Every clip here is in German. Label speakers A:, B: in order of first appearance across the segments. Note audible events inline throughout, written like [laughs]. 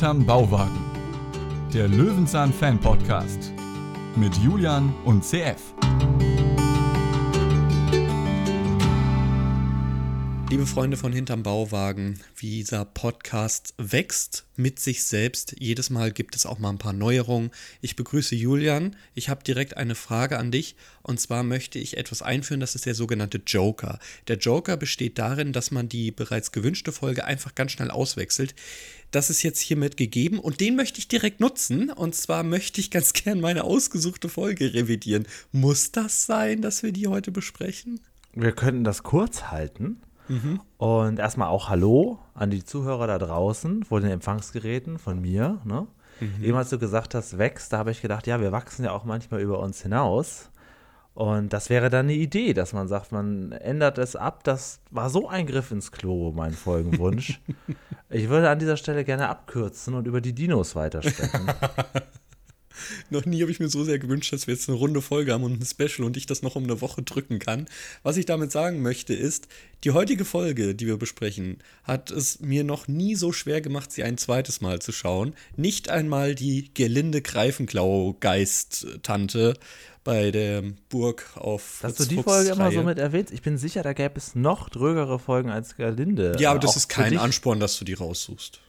A: Hinterm Bauwagen. Der Löwenzahn Fan Podcast mit Julian und CF.
B: Liebe Freunde von Hinterm Bauwagen, wie dieser Podcast wächst mit sich selbst. Jedes Mal gibt es auch mal ein paar Neuerungen. Ich begrüße Julian. Ich habe direkt eine Frage an dich. Und zwar möchte ich etwas einführen, das ist der sogenannte Joker. Der Joker besteht darin, dass man die bereits gewünschte Folge einfach ganz schnell auswechselt. Das ist jetzt hiermit gegeben und den möchte ich direkt nutzen. Und zwar möchte ich ganz [laughs] gern meine ausgesuchte Folge revidieren. Muss das sein, dass wir die heute besprechen?
C: Wir könnten das kurz halten. Mhm. Und erstmal auch Hallo an die Zuhörer da draußen vor den Empfangsgeräten von mir. Ne? Mhm. Eben als du gesagt hast, wächst, da habe ich gedacht, ja, wir wachsen ja auch manchmal über uns hinaus. Und das wäre dann eine Idee, dass man sagt, man ändert es ab. Das war so ein Griff ins Klo, mein Folgenwunsch. [laughs] ich würde an dieser Stelle gerne abkürzen und über die Dinos weitersprechen. [laughs] [laughs]
B: noch nie habe ich mir so sehr gewünscht, dass wir jetzt eine runde Folge haben und ein Special und ich das noch um eine Woche drücken kann. Was ich damit sagen möchte, ist, die heutige Folge, die wir besprechen, hat es mir noch nie so schwer gemacht, sie ein zweites Mal zu schauen. Nicht einmal die Gelinde Greifenklau-Geist-Tante bei der Burg auf.
C: Hast du die Folge immer so mit erwähnt? Ich bin sicher, da gäbe es noch drögere Folgen als Gelinde.
B: Ja, aber das ist kein Ansporn, dass du die raussuchst.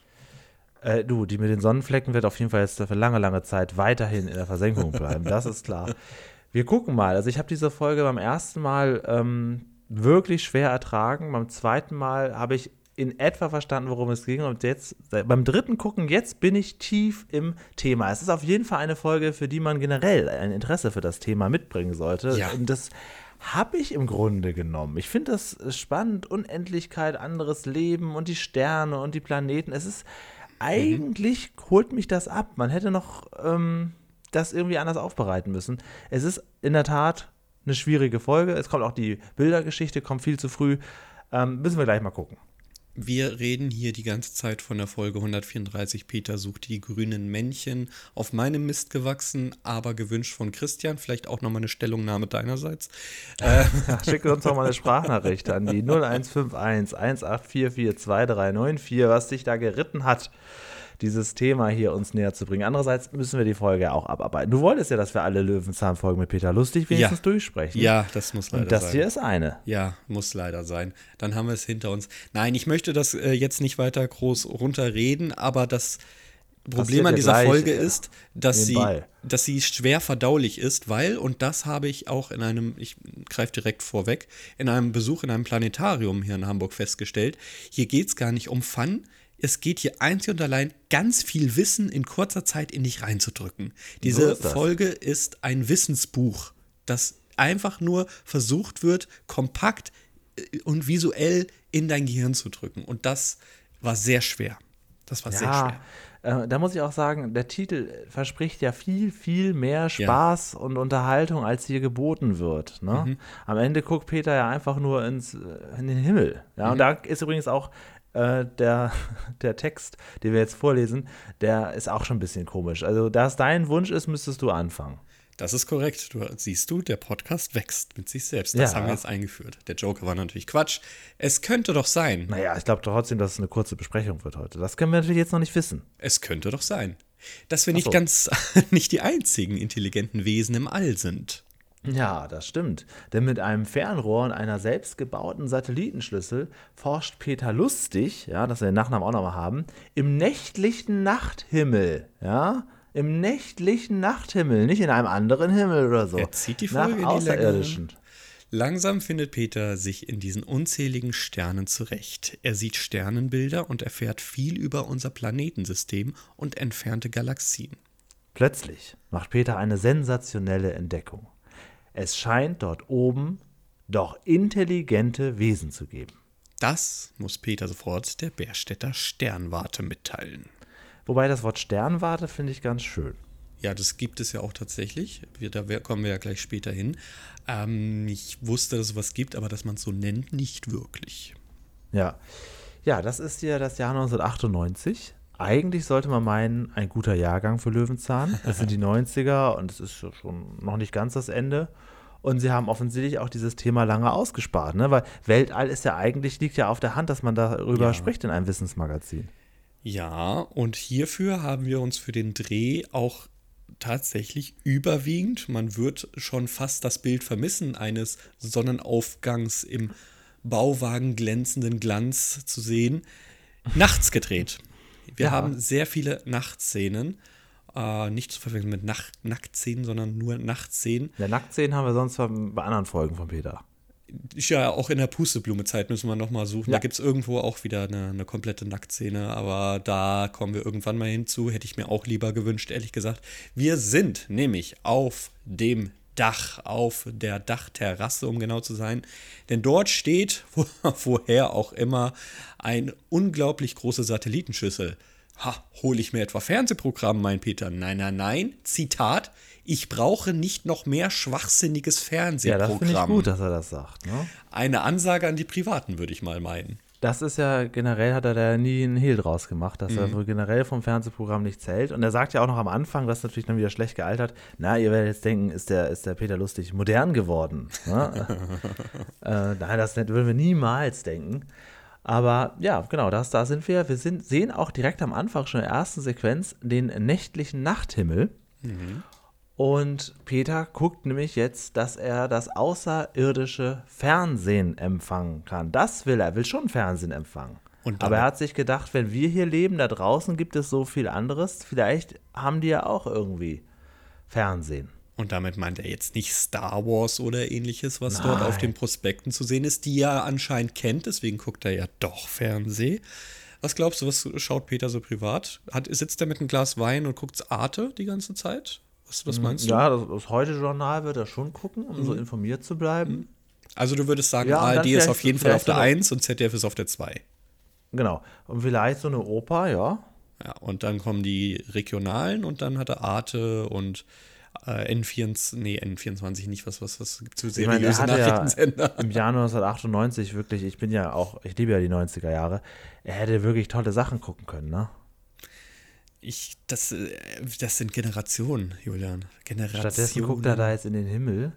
C: Äh, du, die mit den Sonnenflecken wird auf jeden Fall jetzt für lange, lange Zeit weiterhin in der Versenkung bleiben. das ist klar. Wir gucken mal. Also ich habe diese Folge beim ersten Mal ähm, wirklich schwer ertragen. Beim zweiten Mal habe ich in etwa verstanden, worum es ging. Und jetzt, beim dritten Gucken, jetzt bin ich tief im Thema. Es ist auf jeden Fall eine Folge, für die man generell ein Interesse für das Thema mitbringen sollte. Ja. Und das habe ich im Grunde genommen. Ich finde das spannend. Unendlichkeit, anderes Leben und die Sterne und die Planeten. Es ist. Eigentlich mhm. holt mich das ab. Man hätte noch ähm, das irgendwie anders aufbereiten müssen. Es ist in der Tat eine schwierige Folge. Es kommt auch die Bildergeschichte, kommt viel zu früh. Ähm, müssen wir gleich mal gucken.
B: Wir reden hier die ganze Zeit von der Folge 134. Peter sucht die grünen Männchen. Auf meinem Mist gewachsen, aber gewünscht von Christian. Vielleicht auch nochmal eine Stellungnahme deinerseits.
C: Äh. [laughs] Schickt uns doch mal eine Sprachnachricht an die 0151 1844 2394, was dich da geritten hat dieses Thema hier uns näher zu bringen. Andererseits müssen wir die Folge auch abarbeiten. Du wolltest ja, dass wir alle Löwenzahn-Folgen mit Peter Lustig wenigstens ja. durchsprechen.
B: Ja, das muss leider
C: Und das
B: sein.
C: hier ist eine.
B: Ja, muss leider sein. Dann haben wir es hinter uns. Nein, ich möchte das äh, jetzt nicht weiter groß runterreden, aber das Problem an dieser Folge ist, dass sie, dass sie schwer verdaulich ist, weil, und das habe ich auch in einem, ich greife direkt vorweg, in einem Besuch in einem Planetarium hier in Hamburg festgestellt, hier geht es gar nicht um Fun, es geht hier einzig und allein ganz viel Wissen in kurzer Zeit in dich reinzudrücken. Diese so Folge ist ein Wissensbuch, das einfach nur versucht wird, kompakt äh, und visuell in dein Gehirn zu drücken. Und das war sehr schwer. Das war ja, sehr
C: schwer. Äh, da muss ich auch sagen, der Titel verspricht ja viel, viel mehr Spaß ja. und Unterhaltung, als hier geboten wird. Ne? Mhm. Am Ende guckt Peter ja einfach nur ins, äh, in den Himmel. Ja? Mhm. Und da ist übrigens auch äh, der, [laughs] der Text, den wir jetzt vorlesen, der ist auch schon ein bisschen komisch. Also, da es dein Wunsch ist, müsstest du anfangen.
B: Das ist korrekt. Du siehst du, der Podcast wächst mit sich selbst. Das ja. haben wir jetzt eingeführt. Der Joker war natürlich Quatsch. Es könnte doch sein.
C: Naja, ich glaube trotzdem, dass es eine kurze Besprechung wird heute. Das können wir natürlich jetzt noch nicht wissen.
B: Es könnte doch sein, dass wir nicht so. ganz [laughs] nicht die einzigen intelligenten Wesen im All sind.
C: Ja, das stimmt. Denn mit einem Fernrohr und einer selbstgebauten Satellitenschlüssel forscht Peter Lustig, ja, dass wir den Nachnamen auch nochmal haben, im nächtlichen Nachthimmel, ja, im nächtlichen Nachthimmel, nicht in einem anderen Himmel oder so.
B: Er zieht die Folge nach in die Außerirdischen. Langsam findet Peter sich in diesen unzähligen Sternen zurecht. Er sieht Sternenbilder und erfährt viel über unser Planetensystem und entfernte Galaxien.
C: Plötzlich macht Peter eine sensationelle Entdeckung. Es scheint dort oben doch intelligente Wesen zu geben.
B: Das muss Peter sofort der Bärstädter Sternwarte mitteilen.
C: Wobei das Wort Sternwarte finde ich ganz schön.
B: Ja, das gibt es ja auch tatsächlich. Wir, da kommen wir ja gleich später hin. Ähm, ich wusste, dass es was gibt, aber dass man es so nennt, nicht wirklich.
C: Ja. Ja, das ist ja das Jahr 1998 eigentlich sollte man meinen, ein guter Jahrgang für Löwenzahn. Das sind die [laughs] 90er und es ist schon noch nicht ganz das Ende. Und sie haben offensichtlich auch dieses Thema lange ausgespart, ne? weil Weltall ist ja eigentlich, liegt ja auf der Hand, dass man darüber ja. spricht in einem Wissensmagazin.
B: Ja, und hierfür haben wir uns für den Dreh auch tatsächlich überwiegend, man wird schon fast das Bild vermissen, eines Sonnenaufgangs im Bauwagen glänzenden Glanz zu sehen, nachts gedreht. Wir ja. haben sehr viele Nachtszenen. Äh, nicht zu verwechseln mit Nacht Nacktszenen, sondern nur Nachtszenen.
C: Ja, Nacktszenen haben wir sonst bei anderen Folgen von Peter
B: ja auch in der Pusteblume-Zeit müssen wir nochmal suchen. Ja. Da gibt es irgendwo auch wieder eine, eine, komplette Nacktszene, aber da kommen wir irgendwann mal hinzu. Hätte ich mir auch lieber gewünscht, ehrlich gesagt. Wir sind nämlich auf dem Dach, auf der Dachterrasse, um genau zu sein. Denn dort steht, [laughs] wo, woher auch immer, eine unglaublich große Satellitenschüssel. Ha, hole ich mir etwa Fernsehprogramm, mein Peter? Nein, nein, nein. Zitat ich brauche nicht noch mehr schwachsinniges Fernsehprogramm. Ja, das finde
C: ich gut, dass er das sagt. Ne?
B: Eine Ansage an die Privaten, würde ich mal meinen.
C: Das ist ja, generell hat er da nie einen Hehl draus gemacht, dass mhm. er wohl generell vom Fernsehprogramm nicht zählt. Und er sagt ja auch noch am Anfang, was natürlich dann wieder schlecht gealtert, na, ihr werdet jetzt denken, ist der, ist der Peter Lustig modern geworden. Ne? [laughs] äh, nein, das würden wir niemals denken. Aber ja, genau, das, da sind wir. Wir sind, sehen auch direkt am Anfang schon in der ersten Sequenz den nächtlichen Nachthimmel. Mhm. Und Peter guckt nämlich jetzt, dass er das außerirdische Fernsehen empfangen kann. Das will er, er will schon Fernsehen empfangen. Aber er hat sich gedacht, wenn wir hier leben, da draußen gibt es so viel anderes, vielleicht haben die ja auch irgendwie Fernsehen.
B: Und damit meint er jetzt nicht Star Wars oder ähnliches, was Nein. dort auf den Prospekten zu sehen ist, die er anscheinend kennt, deswegen guckt er ja doch Fernsehen. Was glaubst du, was schaut Peter so privat? Hat, sitzt er mit einem Glas Wein und guckt Arte die ganze Zeit? Was, was meinst
C: du? Ja, das, das Heute-Journal wird er schon gucken, um mhm. so informiert zu bleiben. Mhm.
B: Also du würdest sagen, ja, ARD ist auf jeden Fall auf der 1 und ZDF ist auf der 2.
C: Genau. Und vielleicht so eine Oper, ja.
B: Ja, und dann kommen die regionalen und dann hat er Arte und äh, N24, nee, N24 nicht, was, was, was gibt es für seriöse
C: meine, Nachrichtensender? Ja Im Jahr 1998 wirklich, ich bin ja auch, ich liebe ja die 90er Jahre, er hätte wirklich tolle Sachen gucken können, ne?
B: Ich, das, äh, das sind Generationen, Julian. Generationen.
C: Stattdessen guckt er da jetzt in den Himmel.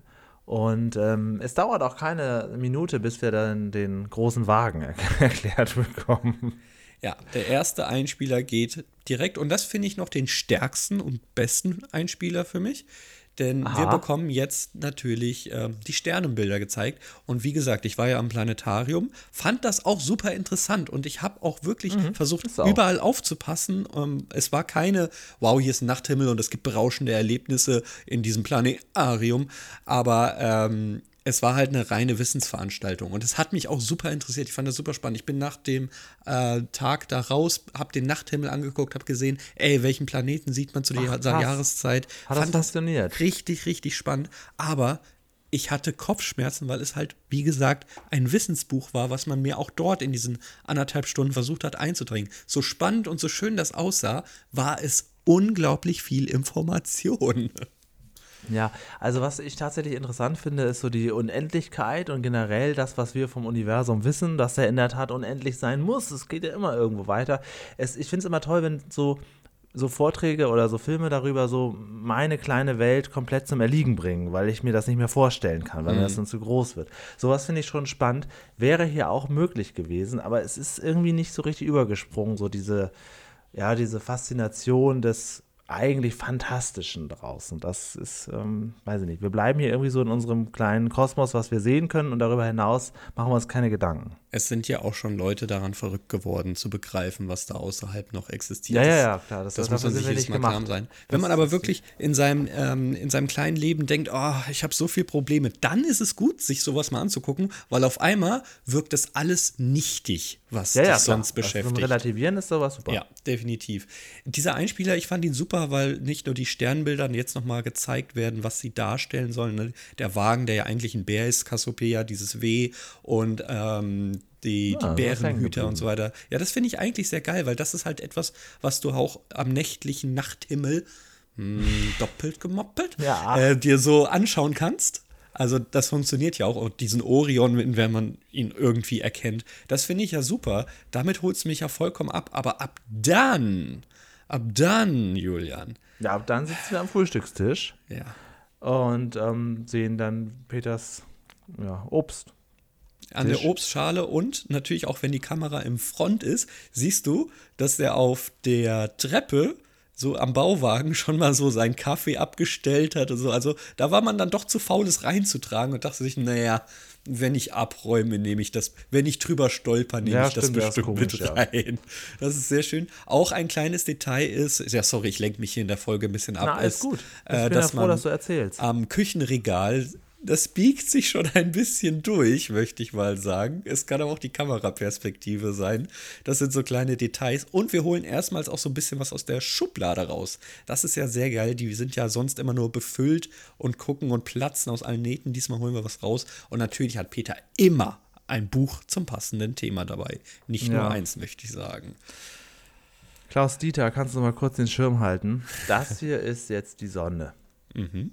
C: Und ähm, es dauert auch keine Minute, bis wir dann den großen Wagen [laughs] erklärt bekommen.
B: Ja, der erste Einspieler geht direkt, und das finde ich noch den stärksten und besten Einspieler für mich. Denn Aha. wir bekommen jetzt natürlich äh, die Sternenbilder gezeigt. Und wie gesagt, ich war ja am Planetarium, fand das auch super interessant und ich habe auch wirklich mhm, versucht, überall aufzupassen. Ähm, es war keine, wow, hier ist ein Nachthimmel und es gibt berauschende Erlebnisse in diesem Planetarium. Aber ähm, es war halt eine reine Wissensveranstaltung und es hat mich auch super interessiert. Ich fand das super spannend. Ich bin nach dem äh, Tag da raus, habe den Nachthimmel angeguckt, habe gesehen, ey, welchen Planeten sieht man zu dieser Jahreszeit.
C: Hat fand das fasziniert.
B: richtig, richtig spannend. Aber ich hatte Kopfschmerzen, weil es halt, wie gesagt, ein Wissensbuch war, was man mir auch dort in diesen anderthalb Stunden versucht hat einzudringen. So spannend und so schön das aussah, war es unglaublich viel Information. [laughs]
C: Ja, also was ich tatsächlich interessant finde, ist so die Unendlichkeit und generell das, was wir vom Universum wissen, dass er in der Tat unendlich sein muss. Es geht ja immer irgendwo weiter. Es, ich finde es immer toll, wenn so, so Vorträge oder so Filme darüber so meine kleine Welt komplett zum Erliegen bringen, weil ich mir das nicht mehr vorstellen kann, weil mhm. mir das dann zu groß wird. Sowas finde ich schon spannend. Wäre hier auch möglich gewesen, aber es ist irgendwie nicht so richtig übergesprungen, so diese, ja, diese Faszination des eigentlich Fantastischen draus. Und das ist, ähm, weiß ich nicht, wir bleiben hier irgendwie so in unserem kleinen Kosmos, was wir sehen können und darüber hinaus machen wir uns keine Gedanken.
B: Es sind ja auch schon Leute daran verrückt geworden, zu begreifen, was da außerhalb noch existiert.
C: Ja, ja, ja, klar.
B: Das, das muss man sich jedes Mal klar sein. Wenn man aber wirklich in seinem, ähm, in seinem kleinen Leben denkt, oh, ich habe so viele Probleme, dann ist es gut, sich sowas mal anzugucken, weil auf einmal wirkt das alles nichtig, was
C: ja,
B: dich
C: ja,
B: sonst also beschäftigt. Also
C: Relativieren ist sowas super.
B: Ja, definitiv. Dieser Einspieler, ich fand ihn super, weil nicht nur die Sternbilder jetzt nochmal gezeigt werden, was sie darstellen sollen. Ne? Der Wagen, der ja eigentlich ein Bär ist, Cassiopeia, dieses W und ähm, die, ah, die Bärenhüter und so weiter. Ja, das finde ich eigentlich sehr geil, weil das ist halt etwas, was du auch am nächtlichen Nachthimmel mh, hm, [laughs] doppelt gemoppelt ja. äh, dir so anschauen kannst. Also das funktioniert ja auch. Und diesen Orion, wenn man ihn irgendwie erkennt, das finde ich ja super. Damit holt es mich ja vollkommen ab. Aber ab dann, ab dann, Julian.
C: Ja, ab dann sitzen wir am Frühstückstisch.
B: Ja.
C: Und ähm, sehen dann Peters ja, Obst
B: An Tisch. der Obstschale und natürlich auch, wenn die Kamera im Front ist, siehst du, dass der auf der Treppe so am Bauwagen [laughs] schon mal so seinen Kaffee abgestellt hat und so. Also da war man dann doch zu faul, es reinzutragen und dachte sich, naja, wenn ich abräume, nehme ich das, wenn ich drüber stolper, nehme ja, ich das bestimmt komisch, mit rein. Ja. Das ist sehr schön. Auch ein kleines Detail ist, ja, sorry, ich lenke mich hier in der Folge ein bisschen ab.
C: Na, alles ist, gut. Ich
B: äh,
C: bin ja froh, dass du erzählst.
B: Am Küchenregal das biegt sich schon ein bisschen durch, möchte ich mal sagen. Es kann aber auch die Kameraperspektive sein. Das sind so kleine Details. Und wir holen erstmals auch so ein bisschen was aus der Schublade raus. Das ist ja sehr geil. Die sind ja sonst immer nur befüllt und gucken und platzen aus allen Nähten. Diesmal holen wir was raus. Und natürlich hat Peter immer ein Buch zum passenden Thema dabei. Nicht nur ja. eins, möchte ich sagen.
C: Klaus Dieter, kannst du mal kurz den Schirm halten? Das [laughs] hier ist jetzt die Sonne. Mhm.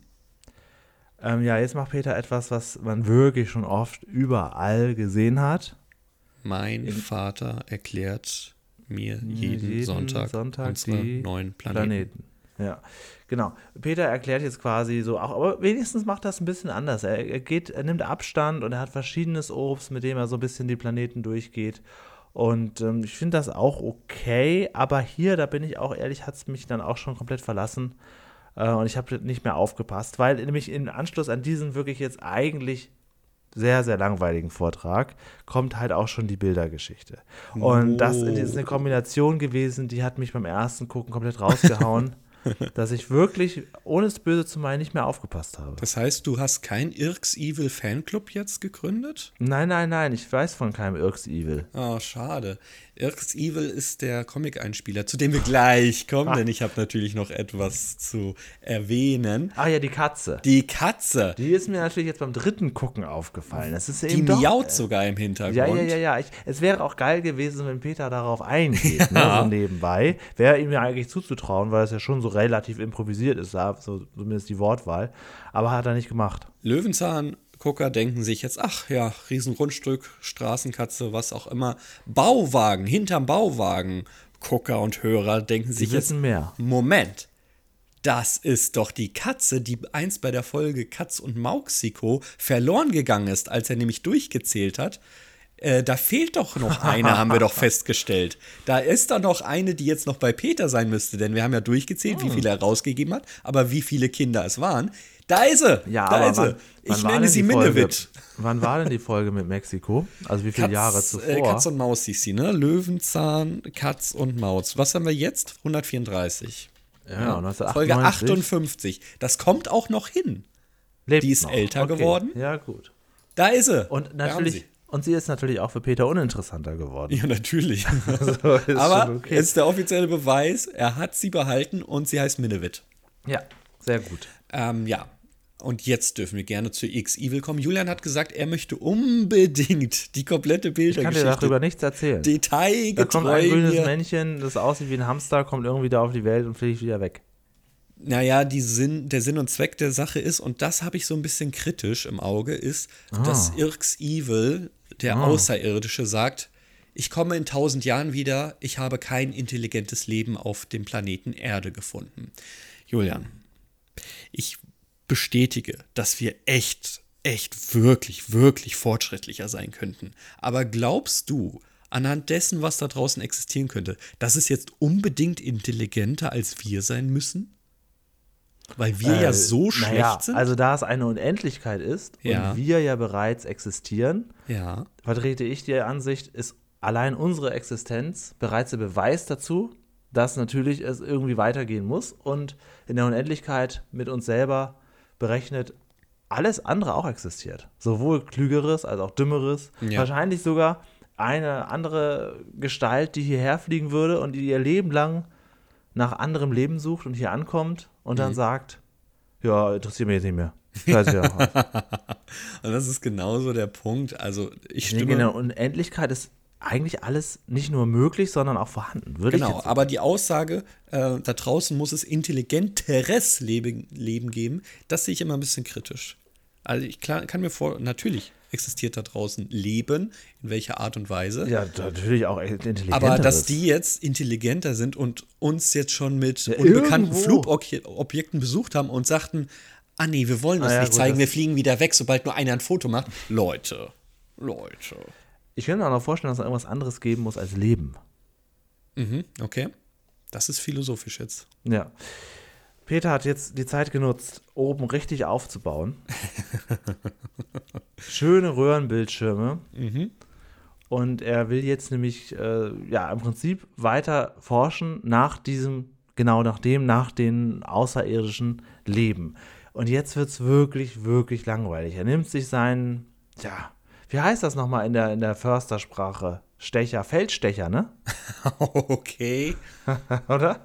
C: Ähm, ja, jetzt macht Peter etwas, was man wirklich schon oft überall gesehen hat.
B: Mein In Vater erklärt mir jeden, jeden Sonntag, Sonntag unsere die neuen Planeten. Planeten.
C: Ja, genau. Peter erklärt jetzt quasi so auch, aber wenigstens macht das ein bisschen anders. Er, er, geht, er nimmt Abstand und er hat verschiedenes Obst, mit dem er so ein bisschen die Planeten durchgeht. Und ähm, ich finde das auch okay, aber hier, da bin ich auch ehrlich, hat es mich dann auch schon komplett verlassen. Äh, und ich habe nicht mehr aufgepasst, weil nämlich im Anschluss an diesen wirklich jetzt eigentlich sehr, sehr langweiligen Vortrag kommt halt auch schon die Bildergeschichte. Und oh. das ist eine Kombination gewesen, die hat mich beim ersten Gucken komplett rausgehauen. [laughs] dass ich wirklich, ohne es böse zu meinen, nicht mehr aufgepasst habe.
B: Das heißt, du hast keinen Irks Evil Fanclub jetzt gegründet?
C: Nein, nein, nein, ich weiß von keinem Irks Evil.
B: Oh, schade. Irks Evil ist der Comic-Einspieler, zu dem wir gleich kommen, Ach. denn ich habe natürlich noch etwas zu erwähnen.
C: Ah ja, die Katze.
B: Die Katze.
C: Die ist mir natürlich jetzt beim dritten Gucken aufgefallen. Das ist eben
B: die
C: doch,
B: miaut äh, sogar im Hintergrund.
C: Ja, ja, ja, ja. Ich, es wäre auch geil gewesen, wenn Peter darauf eingeht, ja. [laughs] ne, so nebenbei. Wäre ihm ja eigentlich zuzutrauen, weil es ja schon so relativ improvisiert ist, so zumindest die Wortwahl. Aber hat er nicht gemacht.
B: Löwenzahn Gucker denken sich jetzt, ach ja, Riesengrundstück, Straßenkatze, was auch immer. Bauwagen, hinterm Bauwagen. Gucker und Hörer denken sich jetzt,
C: mehr.
B: Moment, das ist doch die Katze, die einst bei der Folge Katz und Mauxiko verloren gegangen ist, als er nämlich durchgezählt hat. Äh, da fehlt doch noch [laughs] eine, haben wir doch festgestellt. Da ist da noch eine, die jetzt noch bei Peter sein müsste, denn wir haben ja durchgezählt, oh. wie viele er rausgegeben hat, aber wie viele Kinder es waren. Da ist sie.
C: Ja,
B: da
C: ist sie. ich nenne sie Minnewitsch. Wann war denn die Folge mit Mexiko? Also wie viele Katz, Jahre zuvor? Äh,
B: Katz und Maus hieß sie, ne? Löwenzahn, Katz und Maus. Was haben wir jetzt? 134. Ja, ja. Folge 58. Das kommt auch noch hin. Lebt die ist noch. älter okay. geworden.
C: Ja, gut.
B: Da ist sie.
C: Und natürlich, und sie ist natürlich auch für Peter uninteressanter geworden.
B: Ja, natürlich. [laughs] also, [laughs] Aber okay. ist der offizielle Beweis, er hat sie behalten und sie heißt Minnewit.
C: Ja, sehr gut.
B: Ähm, ja, und jetzt dürfen wir gerne zu X-Evil kommen. Julian hat gesagt, er möchte unbedingt die komplette Bildergeschichte.
C: Ich kann dir darüber nichts erzählen.
B: Detailgetreu.
C: Da kommt ein grünes Männchen, das aussieht wie ein Hamster, kommt irgendwie da auf die Welt und fliegt wieder weg.
B: Naja, die Sinn, der Sinn und Zweck der Sache ist, und das habe ich so ein bisschen kritisch im Auge, ist, ah. dass Irks Evil, der ah. Außerirdische, sagt, ich komme in tausend Jahren wieder, ich habe kein intelligentes Leben auf dem Planeten Erde gefunden. Julian, ich bestätige, dass wir echt, echt, wirklich, wirklich fortschrittlicher sein könnten. Aber glaubst du, anhand dessen, was da draußen existieren könnte, dass es jetzt unbedingt intelligenter als wir sein müssen? Weil wir äh, ja so schlecht naja, sind.
C: Also da es eine Unendlichkeit ist ja. und wir ja bereits existieren,
B: ja.
C: vertrete ich die Ansicht, ist allein unsere Existenz bereits der Beweis dazu, dass natürlich es irgendwie weitergehen muss und in der Unendlichkeit mit uns selber berechnet alles andere auch existiert. Sowohl Klügeres als auch Dümmeres. Ja. Wahrscheinlich sogar eine andere Gestalt, die hierher fliegen würde und die ihr Leben lang nach anderem Leben sucht und hier ankommt und dann mhm. sagt, ja, interessiert mich jetzt nicht mehr. [laughs]
B: und das ist genauso der Punkt. Also ich, stimme.
C: In der Unendlichkeit ist eigentlich alles nicht nur möglich, sondern auch vorhanden. Würde
B: genau, aber die Aussage, äh, da draußen muss es intelligenteres Leben, Leben geben, das sehe ich immer ein bisschen kritisch. Also ich klar, kann mir vor, natürlich existiert da draußen Leben, in welcher Art und Weise.
C: Ja, natürlich auch intelligenter.
B: Aber dass die jetzt intelligenter sind und uns jetzt schon mit ja, unbekannten Flugobjekten besucht haben und sagten, ah nee, wir wollen das ah, ja, nicht gut, zeigen, wir fliegen wieder weg, sobald nur einer ein Foto macht. Leute. Leute.
C: Ich könnte mir auch noch vorstellen, dass es irgendwas anderes geben muss als Leben.
B: Mhm, okay. Das ist philosophisch jetzt.
C: Ja. Peter hat jetzt die Zeit genutzt, oben richtig aufzubauen. [laughs] Schöne Röhrenbildschirme.
B: Mhm.
C: Und er will jetzt nämlich, äh, ja, im Prinzip weiter forschen nach diesem, genau nach dem, nach den außerirdischen Leben. Und jetzt wird es wirklich, wirklich langweilig. Er nimmt sich seinen, ja, wie heißt das nochmal in der, in der Förstersprache? Stecher, Feldstecher, ne? [laughs]
B: Okay. [laughs]
C: Oder?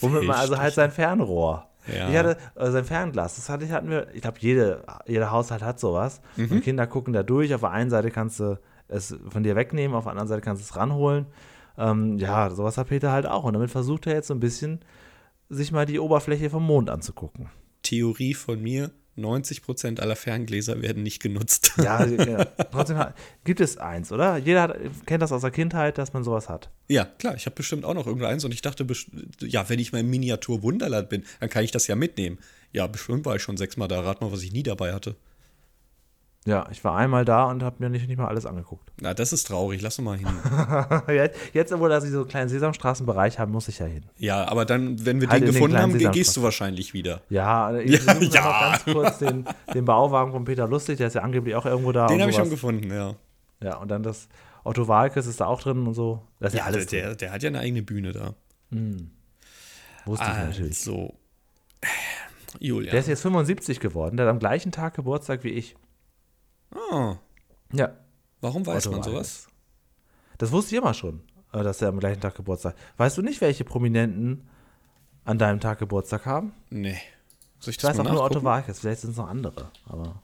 C: Womit man also halt sein Fernrohr.
B: Ja.
C: Ich hatte äh, sein Fernglas, das hatte ich, hatten wir, ich glaube, jede, jeder Haushalt hat sowas.
B: Mhm.
C: Und Kinder gucken da durch. Auf der einen Seite kannst du es von dir wegnehmen, auf der anderen Seite kannst du es ranholen. Ähm, ja, sowas hat Peter halt auch. Und damit versucht er jetzt so ein bisschen, sich mal die Oberfläche vom Mond anzugucken.
B: Theorie von mir: 90% aller Ferngläser werden nicht genutzt. [laughs]
C: Ja, ja. trotzdem hat, gibt es eins, oder? Jeder hat, kennt das aus der Kindheit, dass man sowas hat.
B: Ja, klar, ich habe bestimmt auch noch irgendeins und ich dachte, ja, wenn ich mal im Miniatur-Wunderland bin, dann kann ich das ja mitnehmen. Ja, bestimmt war ich schon sechsmal da. Rat mal, was ich nie dabei hatte.
C: Ja, ich war einmal da und habe mir nicht, nicht mal alles angeguckt.
B: Na, das ist traurig. Lass uns mal hin. [laughs]
C: jetzt, jetzt, obwohl dass sie so einen kleinen Sesamstraßenbereich haben, muss ich ja hin.
B: Ja, aber dann, wenn wir
C: Halt
B: den
C: den
B: gefunden
C: kleinen
B: haben, gehst du wahrscheinlich wieder.
C: Ja, [laughs] ich
B: Ja,
C: noch
B: ja.
C: mal ganz kurz den, den Bauwagen von Peter Lustig, der ist ja angeblich auch irgendwo da.
B: Den habe ich schon gefunden, ja.
C: Ja, und dann das Otto Walkes ist da auch drin und so. Das ist ja,
B: Ja,
C: alles
B: der, der, der hat ja eine eigene Bühne da.
C: Wusste ich natürlich.
B: Also, Julia.
C: Der ist jetzt 75 geworden, der hat am gleichen Tag Geburtstag wie ich.
B: Ah,
C: Ja.
B: warum weiß
C: Otto
B: man sowas?
C: Das wusste ich immer schon, äh, dass er am gleichen Tag Geburtstag Weißt du nicht, welche Prominenten an deinem Tag Geburtstag haben?
B: Nee. Soll ich
C: Ich
B: das
C: weiß
B: mal
C: auch nur Otto? Walkes, vielleicht sind es noch andere. Aber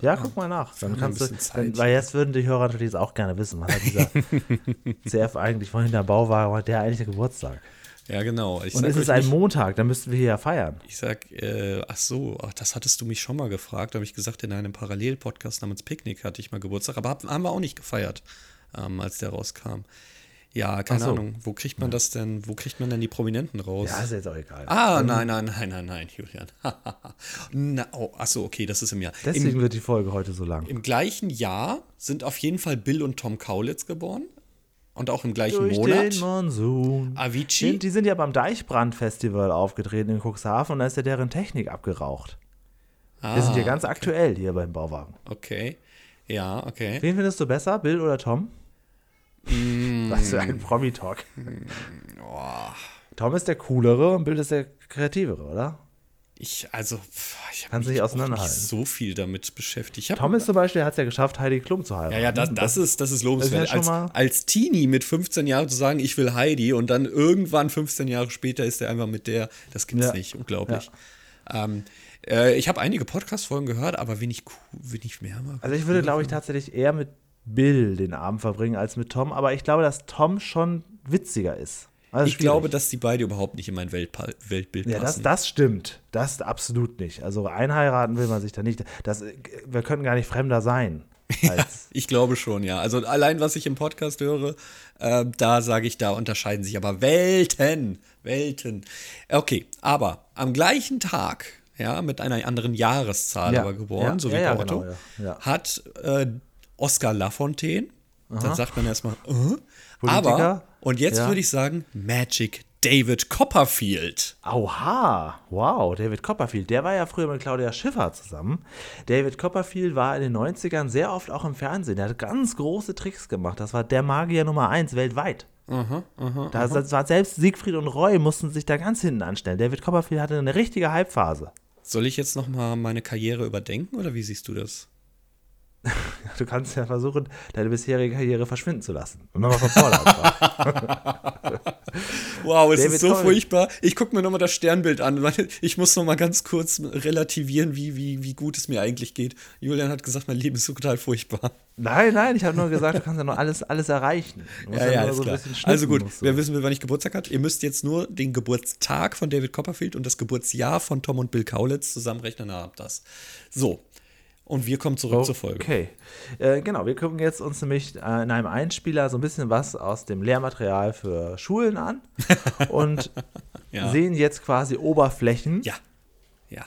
C: ja, guck mal nach. Dann kannst du, dann, weil jetzt würden die Hörer natürlich auch gerne wissen, was hat dieser [laughs] CF eigentlich von hinter Bauwagen, hat der eigentlich Geburtstag?
B: Ja, genau. Ich
C: Und ist es
B: euch
C: ein
B: nicht-
C: Montag, dann müssten wir hier ja feiern.
B: Ich sag, äh, ach so, ach, das hattest du mich schon mal gefragt. Da habe ich gesagt, in einem Parallelpodcast namens Picknick hatte ich mal Geburtstag, aber hab, haben wir auch nicht gefeiert, ähm, als der rauskam. Ja, keine
C: so.
B: Ahnung. Wo kriegt man das denn, wo kriegt man denn die Prominenten raus?
C: Ja, ist jetzt auch egal.
B: ah, nein, nein, nein, nein, nein, Julian. [laughs] Na, oh, ach so, okay, das ist im Jahr.
C: Deswegen
B: Im,
C: wird die Folge heute so lang.
B: Im gleichen Jahr sind auf jeden Fall Bill und Tom Kaulitz geboren. Und auch im gleichen Monat.
C: den Monsun.
B: Avicii.
C: Die, die sind ja beim Deichbrand-Festival aufgetreten in Cuxhaven und da ist ja deren Technik abgeraucht. Wir sind
B: Ah,
C: hier ganz aktuell hier beim Bauwagen.
B: Okay. Ja, okay.
C: Wen findest du besser, Bill oder Tom?
B: Mm.
C: Was für ein Promi-Talk. Tom ist der coolere und Bill ist der kreativere, oder?
B: Ich, also, ich habe mich auch nicht so viel damit beschäftigt.
C: Ist zum Beispiel, hat es ja geschafft, Heidi Klum zu heiraten.
B: ja, ja, das, das, ist, das ist lobenswert.
C: Das ist ja schon
B: als, als Teenie mit 15 Jahren zu sagen, ich will Heidi und dann irgendwann 15 Jahre später ist er einfach mit der, das gibt's
C: Ja.
B: nicht. Unglaublich. Ähm, äh, ich habe einige Podcast-Folgen gehört, aber wenig, wenig mehr. Mal
C: Also ich würde, glaube ich, tatsächlich eher mit Bill den Abend verbringen als mit Tom, aber ich glaube, dass Tom schon witziger ist. Also
B: ich
C: schwierig.
B: glaube, dass die beide überhaupt nicht in mein Weltpa Weltbild
C: Ja, das,
B: passen.
C: das stimmt. Das absolut nicht. Also einheiraten will man sich da nicht. Das, wir könnten gar nicht fremder sein. [laughs] Als,
B: Ich glaube schon, ja. Also allein, was ich im Podcast höre, äh, da sage ich, da unterscheiden sich aber Welten, Welten. Okay, aber am gleichen Tag, ja, mit einer anderen Jahreszahl
C: Ja,
B: aber geboren,
C: ja,
B: so wie
C: ja, ja,
B: Otto,
C: genau, ja, ja.
B: hat äh, Oscar Lafontaine, dann sagt man erstmal,
C: Politiker?
B: aber, und jetzt
C: Ja.
B: würde ich sagen, Magic David Copperfield.
C: Oha, wow, David Copperfield, der war ja früher mit Claudia Schiffer zusammen. David Copperfield war in den 90ern sehr oft auch im Fernsehen. Der hat ganz große Tricks gemacht. Das war der Magier Nummer 1 weltweit.
B: Aha, aha.
C: Da, das war selbst Siegfried und Roy mussten sich da ganz hinten anstellen. David Copperfield hatte eine richtige Hypephase.
B: Soll ich jetzt noch mal meine Karriere überdenken oder wie siehst du das? [laughs]
C: Du kannst ja versuchen, deine bisherige Karriere verschwinden zu lassen. Und nochmal von vorne anfangen. [laughs]
B: Wow, es
C: David
B: ist so
C: Cole.
B: furchtbar. Ich gucke mir nochmal das Sternbild an, weil [laughs] ich muss nochmal ganz kurz relativieren, wie, wie, wie gut es mir eigentlich geht. Julian hat gesagt, mein Leben ist so total furchtbar.
C: Nein, nein, ich habe nur gesagt, du kannst ja noch alles, alles erreichen.
B: Ja, ja, alles
C: so
B: Also gut, wer wissen will, wann ich Geburtstag hat, ihr müsst jetzt nur den Geburtstag von David Copperfield und das Geburtsjahr von Tom und Bill Kaulitz zusammenrechnen, dann habt das. So, und wir kommen zurück zur Folge.
C: Okay, äh, genau, wir gucken jetzt uns nämlich äh, in einem Einspieler so ein bisschen was aus dem Lehrmaterial für Schulen an [laughs] und
B: Ja.
C: sehen jetzt quasi Oberflächen.
B: Ja, ja.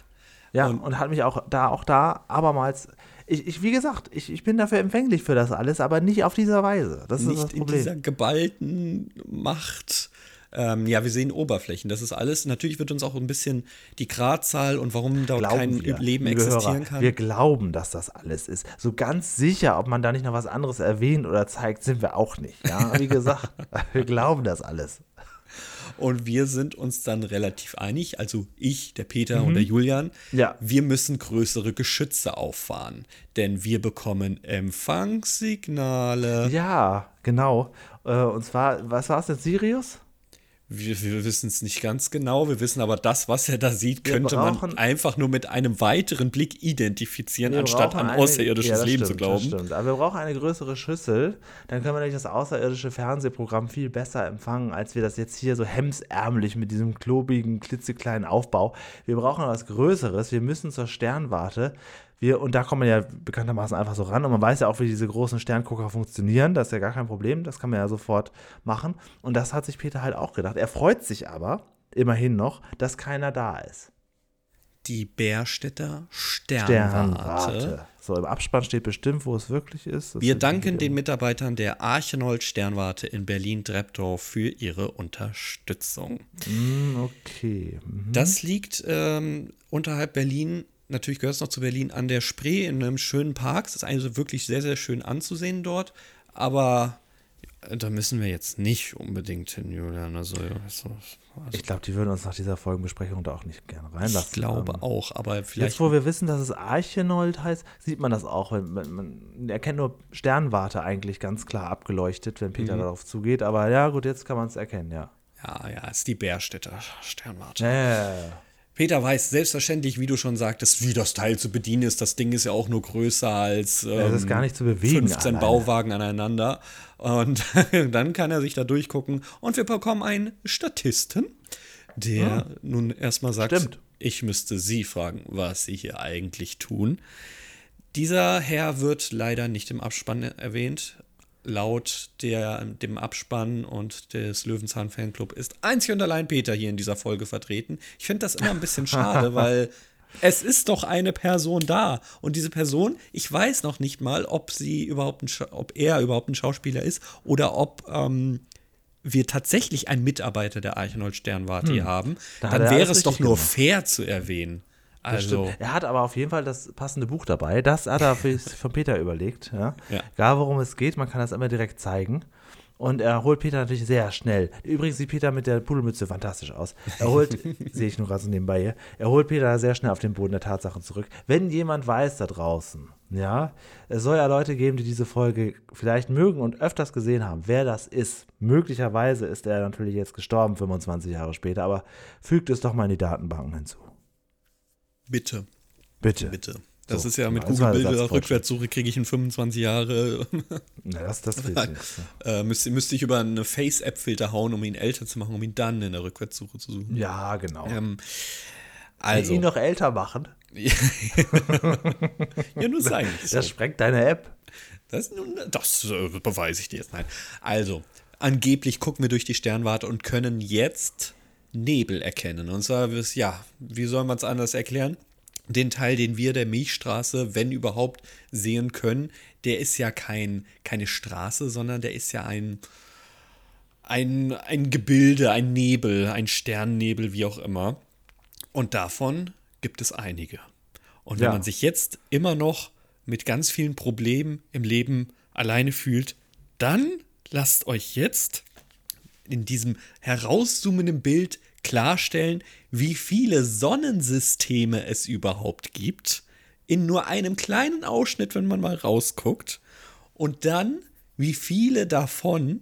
C: Ja, und, hat mich auch da, auch da abermals, ich, ich, wie gesagt, ich, ich bin dafür empfänglich für das alles, aber nicht auf dieser Weise. Das
B: nicht
C: ist das Problem.
B: in dieser geballten Macht. Ähm, ja, wir sehen Oberflächen. Das ist alles. Natürlich wird uns auch ein bisschen die Gradzahl und warum glauben kein wir, Leben existieren Hörer, kann.
C: Wir glauben, dass das alles ist. So ganz sicher, ob man da nicht noch was anderes erwähnt oder zeigt, sind wir auch nicht. Ja, wie gesagt, [laughs] wir glauben das alles.
B: Und wir sind uns dann relativ einig, also ich, der Peter mhm. und der Julian,
C: ja.
B: wir müssen größere Geschütze auffahren, denn wir bekommen Empfangssignale.
C: Ja, genau. Äh, und zwar, was war es denn, Sirius?
B: Wir, wir wissen es nicht ganz genau. Wir wissen aber, das, was er da sieht, könnte brauchen, man einfach nur mit einem weiteren Blick identifizieren, anstatt an außerirdisches eine, ja, Leben stimmt, zu glauben. Das
C: stimmt. Aber wir brauchen eine größere Schüssel. Dann können wir nämlich das außerirdische Fernsehprogramm viel besser empfangen, als wir das jetzt hier so hemsärmlich mit diesem klobigen, klitzekleinen Aufbau. Wir brauchen was Größeres. Wir müssen zur Sternwarte. Wir, und da kommt man ja bekanntermaßen einfach so ran und man weiß ja auch, wie diese großen Sterngucker funktionieren. Das ist ja gar kein Problem, das kann man ja sofort machen. Und das hat sich Peter halt auch gedacht. Er freut sich aber immerhin noch, dass keiner da ist.
B: Die Bärstädter Sternwarte. Sternwarte.
C: So, im Abspann steht bestimmt, wo es wirklich ist.
B: Das Wir danken den Mitarbeitern der Archenold Sternwarte in Berlin-Treptow für ihre Unterstützung.
C: Mm, okay. Mhm.
B: Das liegt ähm, unterhalb Berlin natürlich gehört es noch zu Berlin an der Spree in einem schönen Park. Es ist also wirklich sehr, sehr schön anzusehen dort. Aber da müssen wir jetzt nicht unbedingt hin, Julian. Also,
C: also, ich glaube, die würden uns nach dieser Folgenbesprechung da auch nicht gerne reinlassen.
B: Ich glaube ähm, auch, aber vielleicht.
C: Jetzt, wo wir wissen, dass es Archenold heißt, sieht man das auch. Man, man erkennt nur Sternwarte eigentlich ganz klar abgeleuchtet, wenn Peter mhm. darauf zugeht. Aber ja, gut, jetzt kann man es erkennen, ja.
B: Ja, ja, ist die Bärstädter Sternwarte.
C: Ja, ja, ja.
B: Peter weiß selbstverständlich, wie du schon sagtest, wie das Teil zu bedienen ist. Das Ding ist ja auch nur größer als ähm,
C: das ist gar nicht zu bewegen
B: 15 alleine. Bauwagen aneinander. Und [laughs] dann kann er sich da durchgucken. Und wir bekommen einen Statisten, der ja. nun erstmal sagt,
C: Stimmt.
B: ich müsste Sie fragen, was Sie hier eigentlich tun. Dieser Herr wird leider nicht im Abspann erwähnt laut der, dem Abspann und des Löwenzahn Fanclub ist einzig und allein Peter hier in dieser Folge vertreten. Ich finde das immer ein bisschen schade, [laughs] weil es ist doch eine Person da und diese Person, ich weiß noch nicht mal, ob sie überhaupt ein, ob er überhaupt ein Schauspieler ist oder ob ähm, wir tatsächlich einen Mitarbeiter der Archenold Sternwarte hm. hier haben. Da Dann wäre es doch nur gemacht. fair zu erwähnen. Also.
C: Er hat aber auf jeden Fall das passende Buch dabei. Das hat er von Peter überlegt. Ja?
B: ja.
C: Egal worum es geht, man kann das immer direkt zeigen. Und er holt Peter natürlich sehr schnell. Übrigens sieht Peter mit der Pudelmütze fantastisch aus. Er holt, [laughs] sehe ich nur gerade so nebenbei hier, er holt Peter sehr schnell auf den Boden der Tatsachen zurück. Wenn jemand weiß da draußen, ja, es soll ja Leute geben, die diese Folge vielleicht mögen und öfters gesehen haben, wer das ist. Möglicherweise ist er natürlich jetzt gestorben, 25 Jahre später, aber fügt es doch mal in die Datenbanken hinzu.
B: Bitte.
C: Bitte.
B: Bitte. Das so, ist ja mit Google Bilder Rückwärtssuche kriege ich in 25 Jahre.
C: Na, das, das will ich nicht.
B: Äh, müsste, müsste ich über eine Face-App-Filter hauen, um ihn älter zu machen, um ihn dann in der Rückwärtssuche zu suchen.
C: Ja, genau.
B: Ähm, also.
C: ihn noch älter machen. [laughs]
B: ja, nur sein. [laughs]
C: Das sprengt deine App.
B: Das, das äh, beweise ich dir jetzt. Nein. Also, angeblich gucken wir durch die Sternwarte und können jetzt Nebel erkennen. Und zwar, ja, wie soll man es anders erklären? Den Teil, den wir der Milchstraße, wenn überhaupt, sehen können, der ist ja kein, keine Straße, sondern der ist ja ein, ein, ein Gebilde, ein Nebel, ein Sternnebel, wie auch immer. Und davon gibt es einige. Und wenn ja. man sich jetzt immer noch mit ganz vielen Problemen im Leben alleine fühlt, dann lasst euch jetzt in diesem herauszoomenden Bild klarstellen, wie viele Sonnensysteme es überhaupt gibt, in nur einem kleinen Ausschnitt, wenn man mal rausguckt, und dann, wie viele davon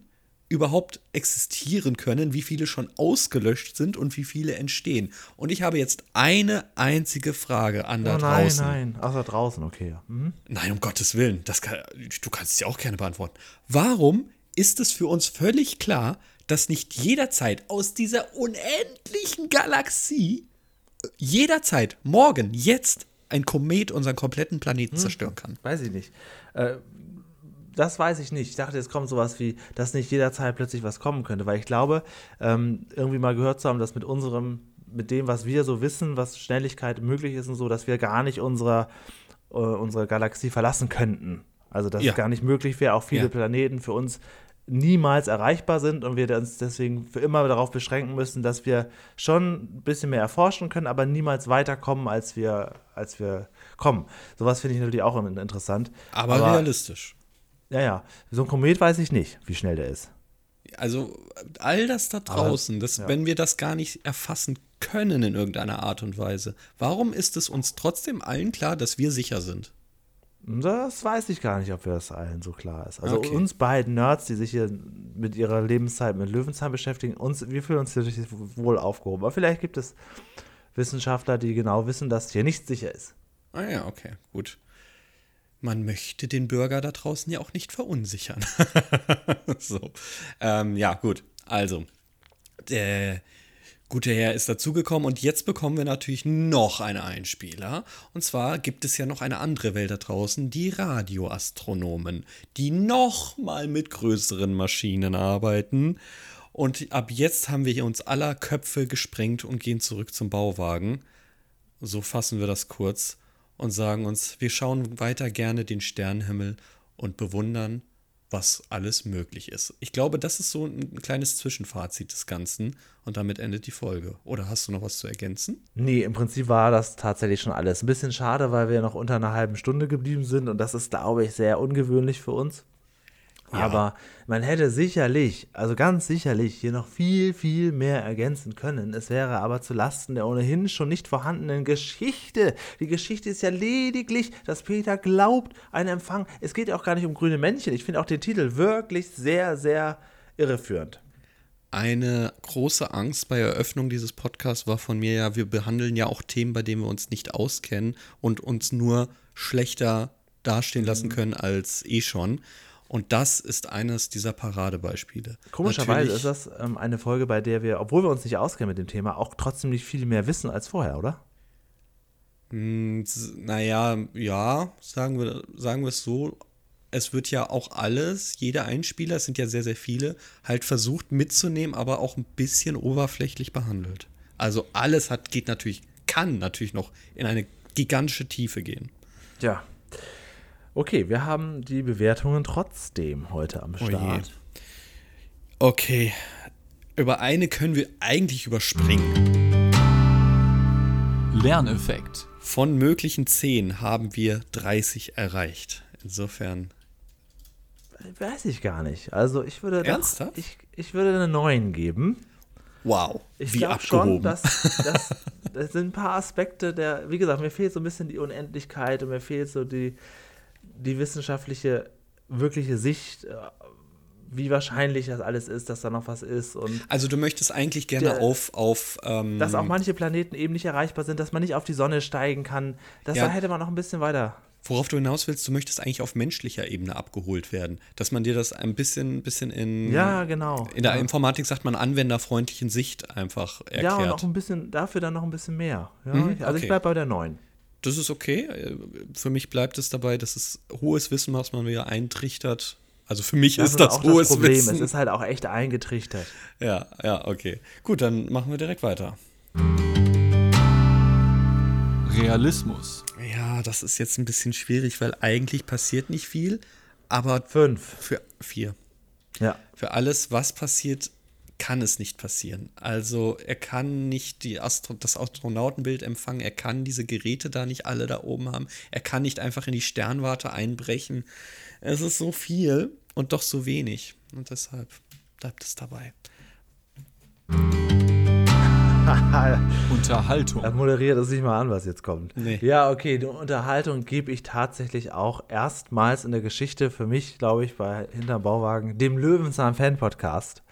B: überhaupt existieren können, wie viele schon ausgelöscht sind und wie viele entstehen. Und ich habe jetzt eine einzige Frage an da oh,
C: nein,
B: draußen.
C: Nein, nein, außer draußen, okay. Mhm.
B: Nein, um Gottes Willen, das kann, du kannst es ja auch gerne beantworten. Warum ist es für uns völlig klar, dass nicht jederzeit aus dieser unendlichen Galaxie jederzeit, morgen, jetzt, ein Komet unseren kompletten Planeten hm, zerstören kann.
C: Weiß ich nicht. Äh, das weiß ich nicht. Ich dachte, jetzt kommt sowas wie, dass nicht jederzeit plötzlich was kommen könnte, weil ich glaube, ähm, irgendwie mal gehört zu haben, dass mit unserem, mit dem, was wir so wissen, was Schnelligkeit möglich ist und so, dass wir gar nicht unserer äh, unsere Galaxie verlassen könnten. Also dass ja. es gar nicht möglich wäre, auch viele ja. Planeten für uns niemals erreichbar sind und wir uns deswegen für immer darauf beschränken müssen, dass wir schon ein bisschen mehr erforschen können, aber niemals weiterkommen, als wir, als wir kommen. Sowas finde ich natürlich auch interessant.
B: Aber, aber realistisch.
C: Ja, ja. So ein Komet weiß ich nicht, wie schnell der ist.
B: Also all das da draußen, das, ja. wenn wir das gar nicht erfassen können in irgendeiner Art und Weise, warum ist es uns trotzdem allen klar, dass wir sicher sind?
C: Das weiß ich gar nicht, ob wir das allen so klar ist. Also okay. uns beiden Nerds, die sich hier mit ihrer Lebenszeit mit Löwenzahn beschäftigen, uns, wir fühlen uns hier wohl aufgehoben. Aber vielleicht gibt es Wissenschaftler, die genau wissen, dass hier nichts sicher ist.
B: Ah ja, okay, gut. Man möchte den Bürger da draußen ja auch nicht verunsichern. [laughs] so. Ähm, ja, gut. Also, der gute Herr ist dazugekommen und jetzt bekommen wir natürlich noch einen Einspieler. Und zwar gibt es ja noch eine andere Welt da draußen, die Radioastronomen, die noch mal mit größeren Maschinen arbeiten. Und ab jetzt haben wir hier uns aller Köpfe gesprengt und gehen zurück zum Bauwagen. So fassen wir das kurz und sagen uns, wir schauen weiter gerne den Sternenhimmel und bewundern was alles möglich ist. Ich glaube, das ist so ein kleines Zwischenfazit des Ganzen und damit endet die Folge. Oder hast du noch was zu ergänzen?
C: Nee, im Prinzip war das tatsächlich schon alles. Ein bisschen schade, weil wir noch unter einer halben Stunde geblieben sind und das ist, glaube ich, sehr ungewöhnlich für uns. Ja. Aber man hätte sicherlich, also ganz sicherlich, hier noch viel, viel mehr ergänzen können. Es wäre aber zu Lasten der ohnehin schon nicht vorhandenen Geschichte. Die Geschichte ist ja lediglich, dass Peter glaubt, ein Empfang. Es geht ja auch gar nicht um grüne Männchen. Ich finde auch den Titel wirklich sehr, sehr irreführend.
B: Eine große Angst bei Eröffnung dieses Podcasts war von mir ja, wir behandeln ja auch Themen, bei denen wir uns nicht auskennen und uns nur schlechter dastehen lassen mhm. können als eh schon. Und das ist eines dieser Paradebeispiele.
C: Komischerweise ist das ähm, eine Folge, bei der wir, obwohl wir uns nicht auskennen mit dem Thema, auch trotzdem nicht viel mehr wissen als vorher, oder?
B: Hm, naja, ja, sagen wir, sagen wir es so. Es wird ja auch alles, jeder Einspieler, es sind ja sehr, sehr viele, halt versucht mitzunehmen, aber auch ein bisschen oberflächlich behandelt. Also alles hat, geht natürlich, kann natürlich noch in eine gigantische Tiefe gehen.
C: Ja, Okay, wir haben die Bewertungen trotzdem heute am oh Start.
B: Oh okay, über eine können wir eigentlich überspringen.
A: Lerneffekt.
B: Von möglichen 10 haben wir 30 erreicht. Insofern.
C: Weiß ich gar nicht. Also ich würde.
B: Ernsthaft?
C: Doch, ich, ich würde eine 9 geben.
B: Wow.
C: Ich glaube schon, dass, dass das sind ein paar Aspekte der, wie gesagt, mir fehlt so ein bisschen die Unendlichkeit und mir fehlt so die, die wissenschaftliche, wirkliche Sicht, äh, wie wahrscheinlich das alles ist, dass da noch was ist. Und
B: also du möchtest eigentlich gerne der, auf. auf ähm,
C: dass auch manche Planeten eben nicht erreichbar sind, dass man nicht auf die Sonne steigen kann. Das ja. da hätte man noch ein bisschen weiter.
B: Worauf du hinaus willst, du möchtest eigentlich auf menschlicher Ebene abgeholt werden. Dass man dir das ein bisschen, bisschen in.
C: Ja, genau.
B: In der
C: ja.
B: Informatik sagt man anwenderfreundlichen Sicht einfach erklärt. Ja, und
C: auch ein bisschen, dafür dann noch ein bisschen mehr. Ja? Mhm, also okay. ich bleibe bei der 9
B: das ist okay. Für mich bleibt es dabei, dass es hohes Wissen, was man mir eintrichtert. Also für mich das ist das hohes das Problem. Wissen.
C: Es ist halt auch echt eingetrichtert.
B: Ja, ja, okay. Gut, dann machen wir direkt weiter.
A: Realismus.
B: Ja, das ist jetzt ein bisschen schwierig, weil eigentlich passiert nicht viel, aber
C: fünf.
B: Für vier.
C: Ja.
B: Für alles, was passiert, kann es nicht passieren. Also er kann nicht die Astro das Astronautenbild empfangen, er kann diese Geräte da nicht alle da oben haben, er kann nicht einfach in die Sternwarte einbrechen. Es ist so viel und doch so wenig. Und deshalb bleibt es dabei. [laughs]
A: Unterhaltung.
C: Er moderiert es nicht mal an, was jetzt kommt. Nee. Ja, okay, die Unterhaltung gebe ich tatsächlich auch erstmals in der Geschichte für mich, glaube ich, bei Hinterm Bauwagen, dem Löwenzahn Fan Podcast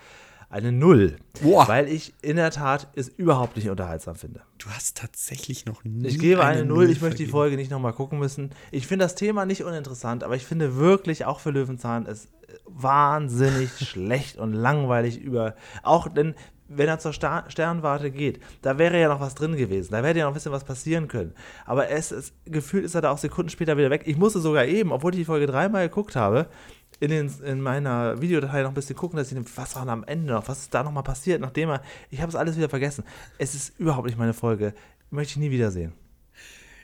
C: eine Null. Boah. Weil ich in der Tat es überhaupt nicht unterhaltsam finde.
B: Du hast tatsächlich noch nie.
C: Ich gebe eine, eine Null. Ich möchte die Folge nicht nochmal gucken müssen. Ich finde das Thema nicht uninteressant, aber ich finde wirklich auch für Löwenzahn es wahnsinnig [laughs] schlecht und langweilig über. Auch denn, wenn er zur Star Sternwarte geht, da wäre ja noch was drin gewesen. Da wäre ja noch ein bisschen was passieren können. Aber es, es gefühlt ist er da auch Sekunden später wieder weg. Ich musste sogar eben, obwohl ich die Folge dreimal geguckt habe, in, den, in meiner Videodatei noch ein bisschen gucken, dass ich was war am Ende noch, was ist da nochmal passiert, nachdem er, ich habe es alles wieder vergessen. Es ist überhaupt nicht meine Folge, möchte ich nie wiedersehen.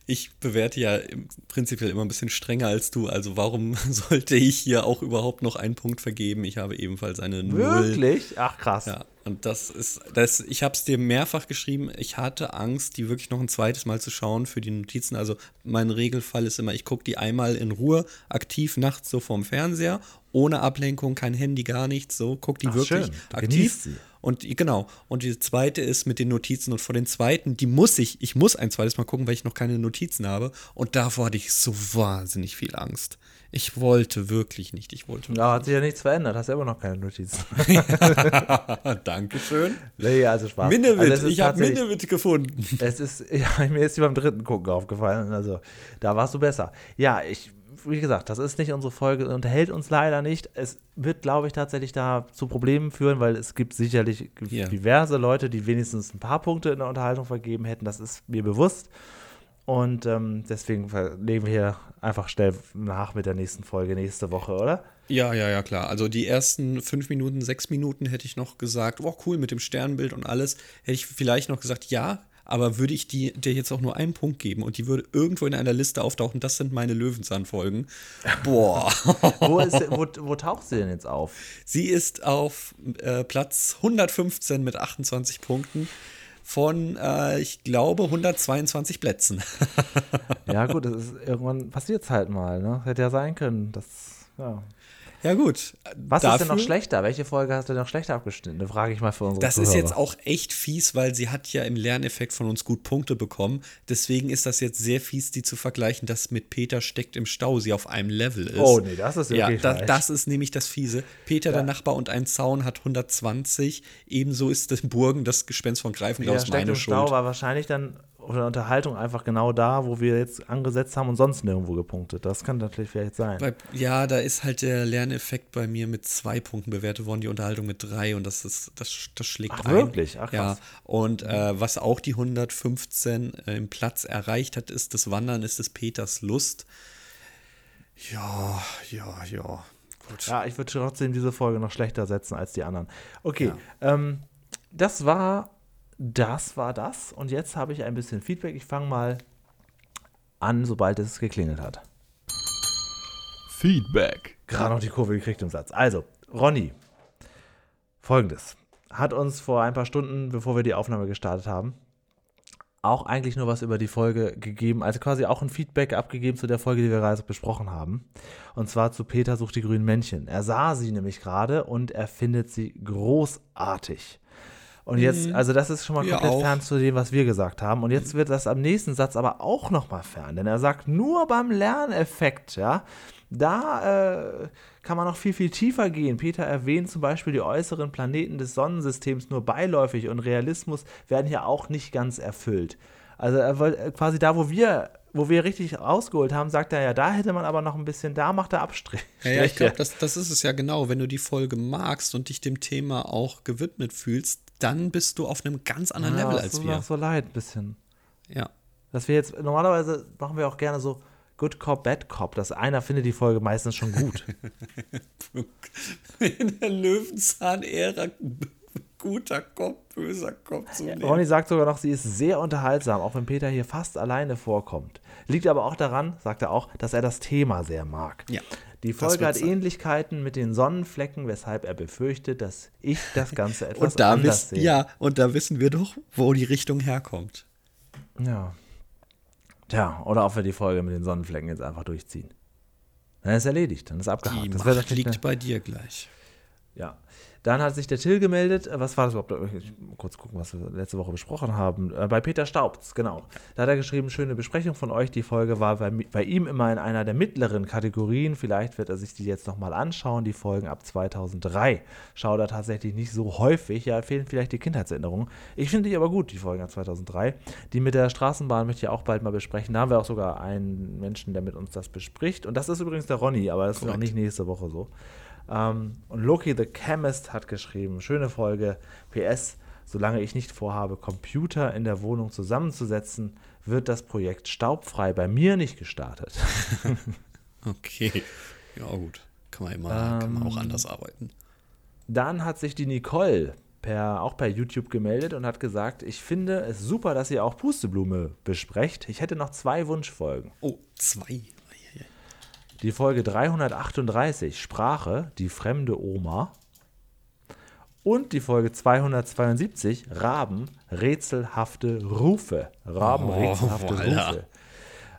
B: ich bewerte ja prinzipiell immer ein bisschen strenger als du. Also warum [laughs] sollte ich hier auch überhaupt noch einen Punkt vergeben? Ich habe ebenfalls eine Null.
C: Wirklich? Ach krass.
B: Ja, und das ist, das, ich habe es dir mehrfach geschrieben. Ich hatte Angst, die wirklich noch ein zweites Mal zu schauen für die Notizen. Also mein Regelfall ist immer, ich gucke die einmal in Ruhe, aktiv nachts so vorm Fernseher, ohne Ablenkung, kein Handy, gar nichts. So, guck die Ach, wirklich aktiv. Und genau, und die zweite ist mit den Notizen. Und vor den zweiten, die muss ich, ich muss ein zweites Mal gucken, weil ich noch keine Notizen habe. Und davor hatte ich so wahnsinnig viel Angst. Ich wollte wirklich nicht, ich wollte.
C: Ja, hat sich ja nichts verändert, hast ja immer noch keine Notizen. [laughs]
B: Dankeschön.
C: Nee, also Spaß.
B: Minnewit, also ich habe Minnewit gefunden.
C: Es ist, [laughs] ja, mir ist die beim dritten Gucken aufgefallen. Also, da warst du besser. Ja, ich wie gesagt, das ist nicht unsere Folge, unterhält uns leider nicht. Es wird, glaube ich, tatsächlich da zu Problemen führen, weil es gibt sicherlich yeah. diverse Leute, die wenigstens ein paar Punkte in der Unterhaltung vergeben hätten. Das ist mir bewusst. Und ähm, deswegen legen wir hier einfach schnell nach mit der nächsten Folge nächste Woche, oder?
B: Ja, ja, ja, klar. Also die ersten fünf Minuten, sechs Minuten hätte ich noch gesagt, oh cool, mit dem Sternbild und alles, hätte ich vielleicht noch gesagt, ja, aber würde ich die, dir jetzt auch nur einen Punkt geben und die würde irgendwo in einer Liste auftauchen, das sind meine Löwenzahnfolgen. Boah. [laughs]
C: wo, ist, [laughs] wo, wo, taucht sie denn jetzt auf?
B: Sie ist auf äh, Platz 115 mit 28 Punkten von, äh, ich glaube, 122 Plätzen. [laughs]
C: ja, gut, das ist, irgendwann passiert es halt mal. Ne? Hätte ja sein können. Das, ja.
B: Ja, gut.
C: Was Dafür, ist denn noch schlechter? Welche Folge hast du denn noch schlechter abgeschnitten? Da frage ich mal für unsere
B: Das Zuhörer. ist jetzt auch echt fies, weil sie hat ja im Lerneffekt von uns gut Punkte bekommen. Deswegen ist das jetzt sehr fies, die zu vergleichen, dass mit Peter steckt im Stau sie auf einem Level ist.
C: Oh, nee, das ist
B: wirklich Ja, da, das ist nämlich das Fiese. Peter, ja. der Nachbar und ein Zaun hat 120. Ebenso ist das Burgen, das Gespenst von Greifenklaus, ja, meine
C: im
B: Schuld.
C: Stau war wahrscheinlich dann oder Unterhaltung einfach genau da, wo wir jetzt angesetzt haben und sonst nirgendwo gepunktet. Das kann natürlich vielleicht sein.
B: Bei, ja, da ist halt der Lerneffekt bei mir mit zwei Punkten bewertet worden, die Unterhaltung mit drei und das ist, das, das schlägt
C: Ach, ein. wirklich? Ach,
B: ja. Und äh, was auch die 115 äh, im Platz erreicht hat, ist das Wandern, ist des Peters Lust. Ja, ja, ja.
C: Gut. Ja, ich würde trotzdem diese Folge noch schlechter setzen als die anderen. Okay, ja. ähm, das war das war das. Und jetzt habe ich ein bisschen Feedback. Ich fange mal an, sobald es geklingelt hat.
A: Feedback.
C: Gerade noch die Kurve gekriegt im Satz. Also, Ronny, folgendes. Hat uns vor ein paar Stunden, bevor wir die Aufnahme gestartet haben, auch eigentlich nur was über die Folge gegeben, also quasi auch ein Feedback abgegeben zu der Folge, die wir gerade besprochen haben. Und zwar zu Peter sucht die grünen Männchen. Er sah sie nämlich gerade und er findet sie großartig. Und jetzt, mhm. also das ist schon mal komplett auch. fern zu dem, was wir gesagt haben. Und jetzt wird das am nächsten Satz aber auch noch mal fern, denn er sagt nur beim Lerneffekt, ja, da äh, kann man noch viel, viel tiefer gehen. Peter erwähnt zum Beispiel die äußeren Planeten des Sonnensystems nur beiläufig und Realismus werden hier auch nicht ganz erfüllt. Also er wollte quasi da, wo wir wo wir richtig rausgeholt haben, sagt er ja, da hätte man aber noch ein bisschen, da macht er Abstrich.
B: Ja, ja ich glaube, [laughs] das, das ist es ja genau. Wenn du die Folge magst und dich dem Thema auch gewidmet fühlst, dann bist du auf einem ganz anderen ja, Level als wir.
C: so leid ein bisschen.
B: Ja.
C: Dass wir jetzt, normalerweise machen wir auch gerne so Good Cop, Bad Cop, dass einer findet die Folge meistens schon gut. [laughs]
B: In der Löwenzahn-Ära guter Kopf, böser Kopf zu nehmen.
C: Ronny sagt sogar noch, sie ist sehr unterhaltsam, auch wenn Peter hier fast alleine vorkommt. Liegt aber auch daran, sagt er auch, dass er das Thema sehr mag.
B: Ja.
C: Die Folge hat sein. Ähnlichkeiten mit den Sonnenflecken, weshalb er befürchtet, dass ich das Ganze [laughs] etwas und da anders
B: sehe. Ja, und da wissen wir doch, wo die Richtung herkommt.
C: Ja. Tja, oder ob wir die Folge mit den Sonnenflecken jetzt einfach durchziehen. Dann ist erledigt, dann ist abgehakt.
B: Die das Macht liegt bei dir gleich.
C: Ja. Dann hat sich der Till gemeldet. Äh, was war das überhaupt? Ich muss kurz gucken, was wir letzte Woche besprochen haben. Äh, bei Peter Staubz, genau. Da hat er geschrieben, schöne Besprechung von euch. Die Folge war bei, bei ihm immer in einer der mittleren Kategorien. Vielleicht wird er sich die jetzt nochmal anschauen, die Folgen ab 2003. Schaut er tatsächlich nicht so häufig. Ja, fehlen vielleicht die Kindheitserinnerungen. Ich finde die aber gut, die Folgen ab 2003. Die mit der Straßenbahn möchte ich auch bald mal besprechen. Da haben wir auch sogar einen Menschen, der mit uns das bespricht. Und das ist übrigens der Ronny, aber das Correct. ist auch nicht nächste Woche so. Ähm, und Loki the Chemist hat geschrieben, schöne Folge, PS, solange ich nicht vorhabe, Computer in der Wohnung zusammenzusetzen, wird das Projekt staubfrei bei mir nicht gestartet. [laughs]
B: okay, ja gut, kann man immer, ähm, kann man auch anders arbeiten.
C: Dann hat sich die Nicole per, auch per YouTube gemeldet und hat gesagt, ich finde es super, dass ihr auch Pusteblume besprecht. Ich hätte noch zwei Wunschfolgen.
B: Oh, zwei.
C: Die Folge 338, Sprache, die fremde Oma. Und die Folge 272, Raben, rätselhafte Rufe. Raben, oh, rätselhafte voilà. Rufe.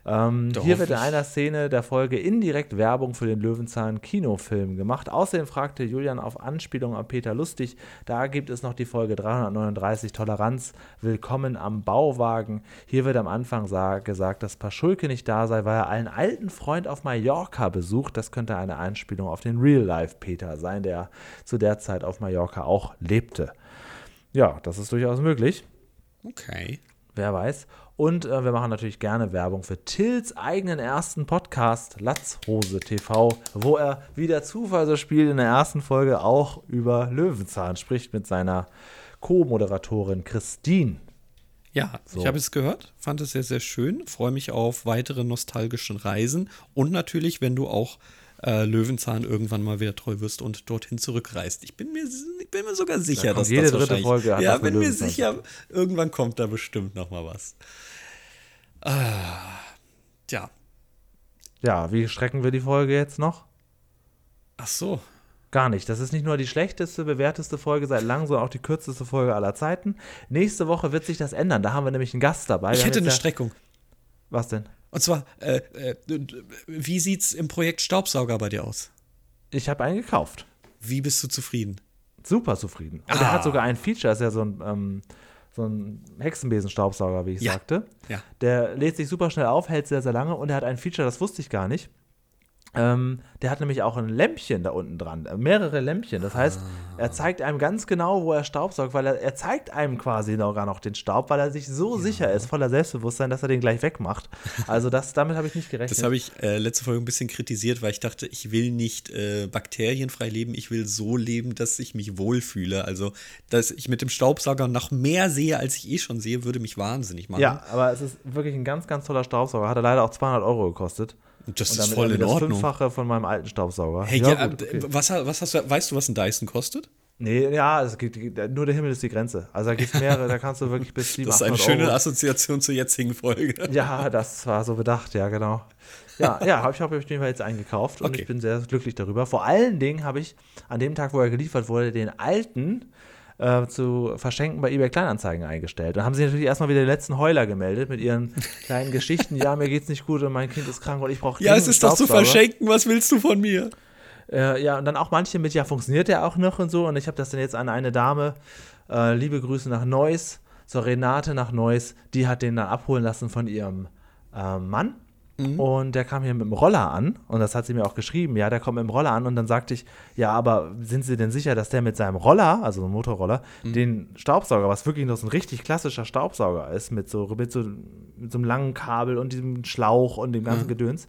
C: Ähm, hier wird in einer Szene der Folge indirekt Werbung für den Löwenzahn Kinofilm gemacht. Außerdem fragte Julian auf Anspielung an Peter Lustig, da gibt es noch die Folge 339 Toleranz, Willkommen am Bauwagen. Hier wird am Anfang gesagt, dass Paschulke nicht da sei, weil er einen alten Freund auf Mallorca besucht. Das könnte eine Anspielung auf den Real-Life-Peter sein, der zu der Zeit auf Mallorca auch lebte. Ja, das ist durchaus möglich.
B: Okay.
C: Wer weiß. Und äh, wir machen natürlich gerne Werbung für Tills eigenen ersten Podcast, Latzhose TV, wo er, wie der Zufall so spielt, in der ersten Folge auch über Löwenzahn spricht mit seiner Co-Moderatorin Christine.
B: Ja, so. ich habe es gehört, fand es sehr, sehr schön, freue mich auf weitere nostalgische Reisen und natürlich, wenn du auch äh, Löwenzahn irgendwann mal wieder treu wirst und dorthin zurückreist. Ich bin mir, ich bin mir sogar sicher, da dass
C: jede das dritte Folge
B: hat Ja, bin mir sicher, irgendwann kommt da bestimmt noch mal was. Ah, tja.
C: Ja, wie strecken wir die Folge jetzt noch?
B: Ach so.
C: Gar nicht. Das ist nicht nur die schlechteste, bewährteste Folge seit langem, sondern auch die kürzeste Folge aller Zeiten. Nächste Woche wird sich das ändern. Da haben wir nämlich einen Gast dabei.
B: Ich hätte eine Streckung.
C: Was denn?
B: Und zwar, äh, äh, wie sieht's im Projekt Staubsauger bei dir aus?
C: Ich habe einen gekauft.
B: Wie bist du zufrieden?
C: Super zufrieden. Und ah. er hat sogar ein Feature, ist ja so ein, ähm, so ein Hexenbesenstaubsauger, wie ich
B: ja.
C: sagte.
B: Ja.
C: Der lädt sich super schnell auf, hält sehr, sehr lange und er hat ein Feature, das wusste ich gar nicht. Ähm, der hat nämlich auch ein Lämpchen da unten dran, äh, mehrere Lämpchen. Das heißt, ah. er zeigt einem ganz genau, wo er Staubsaugt, weil er, er zeigt einem quasi noch, gar noch den Staub, weil er sich so ja. sicher ist, voller Selbstbewusstsein, dass er den gleich wegmacht. [laughs] Also das, damit habe ich nicht gerechnet.
B: Das habe ich äh, letzte Folge ein bisschen kritisiert, weil ich dachte, ich will nicht äh, bakterienfrei leben, ich will so leben, dass ich mich wohlfühle. Also, dass ich mit dem Staubsauger noch mehr sehe, als ich eh schon sehe, würde mich wahnsinnig machen.
C: Ja, aber es ist wirklich ein ganz, ganz toller Staubsauger. Hat er leider auch 200 Euro gekostet.
B: Das ist voll in Ordnung.
C: Das Fünffache von meinem alten Staubsauger.
B: Hey, ja, ja, gut, okay. was, was hast du, weißt du, was ein Dyson kostet?
C: Nee, ja, es geht, nur der Himmel ist die Grenze. Also da gibt es mehrere, da kannst du wirklich bis
B: 7, [laughs] Das ist eine schöne Euro. Assoziation zur jetzigen Folge.
C: Ja, das war so bedacht, ja, genau. Ja, ja, hab, ich habe auf jeden Fall jetzt eingekauft und okay. ich bin sehr glücklich darüber. Vor allen Dingen habe ich an dem Tag, wo er geliefert wurde, den alten äh, zu verschenken bei eBay Kleinanzeigen eingestellt. Dann haben sie natürlich erstmal wieder die letzten Heuler gemeldet mit ihren kleinen Geschichten. Ja, mir geht's nicht gut und mein Kind ist krank und ich brauche
B: Ja, es ist doch zu verschenken. Was willst du von mir?
C: Äh, ja, und dann auch manche mit, ja, funktioniert der auch noch und so. Und ich habe das dann jetzt an eine Dame, äh, liebe Grüße nach Neuss, zur Renate nach Neuss, die hat den dann abholen lassen von ihrem äh, Mann. Mhm. Und der kam hier mit dem Roller an und das hat sie mir auch geschrieben. Ja, der kommt mit dem Roller an und dann sagte ich, ja, aber sind Sie denn sicher, dass der mit seinem Roller, also ein Motorroller, mhm. den Staubsauger, was wirklich noch so ein richtig klassischer Staubsauger ist, mit so, mit so, mit so einem langen Kabel und diesem Schlauch und dem ganzen mhm. Gedöns,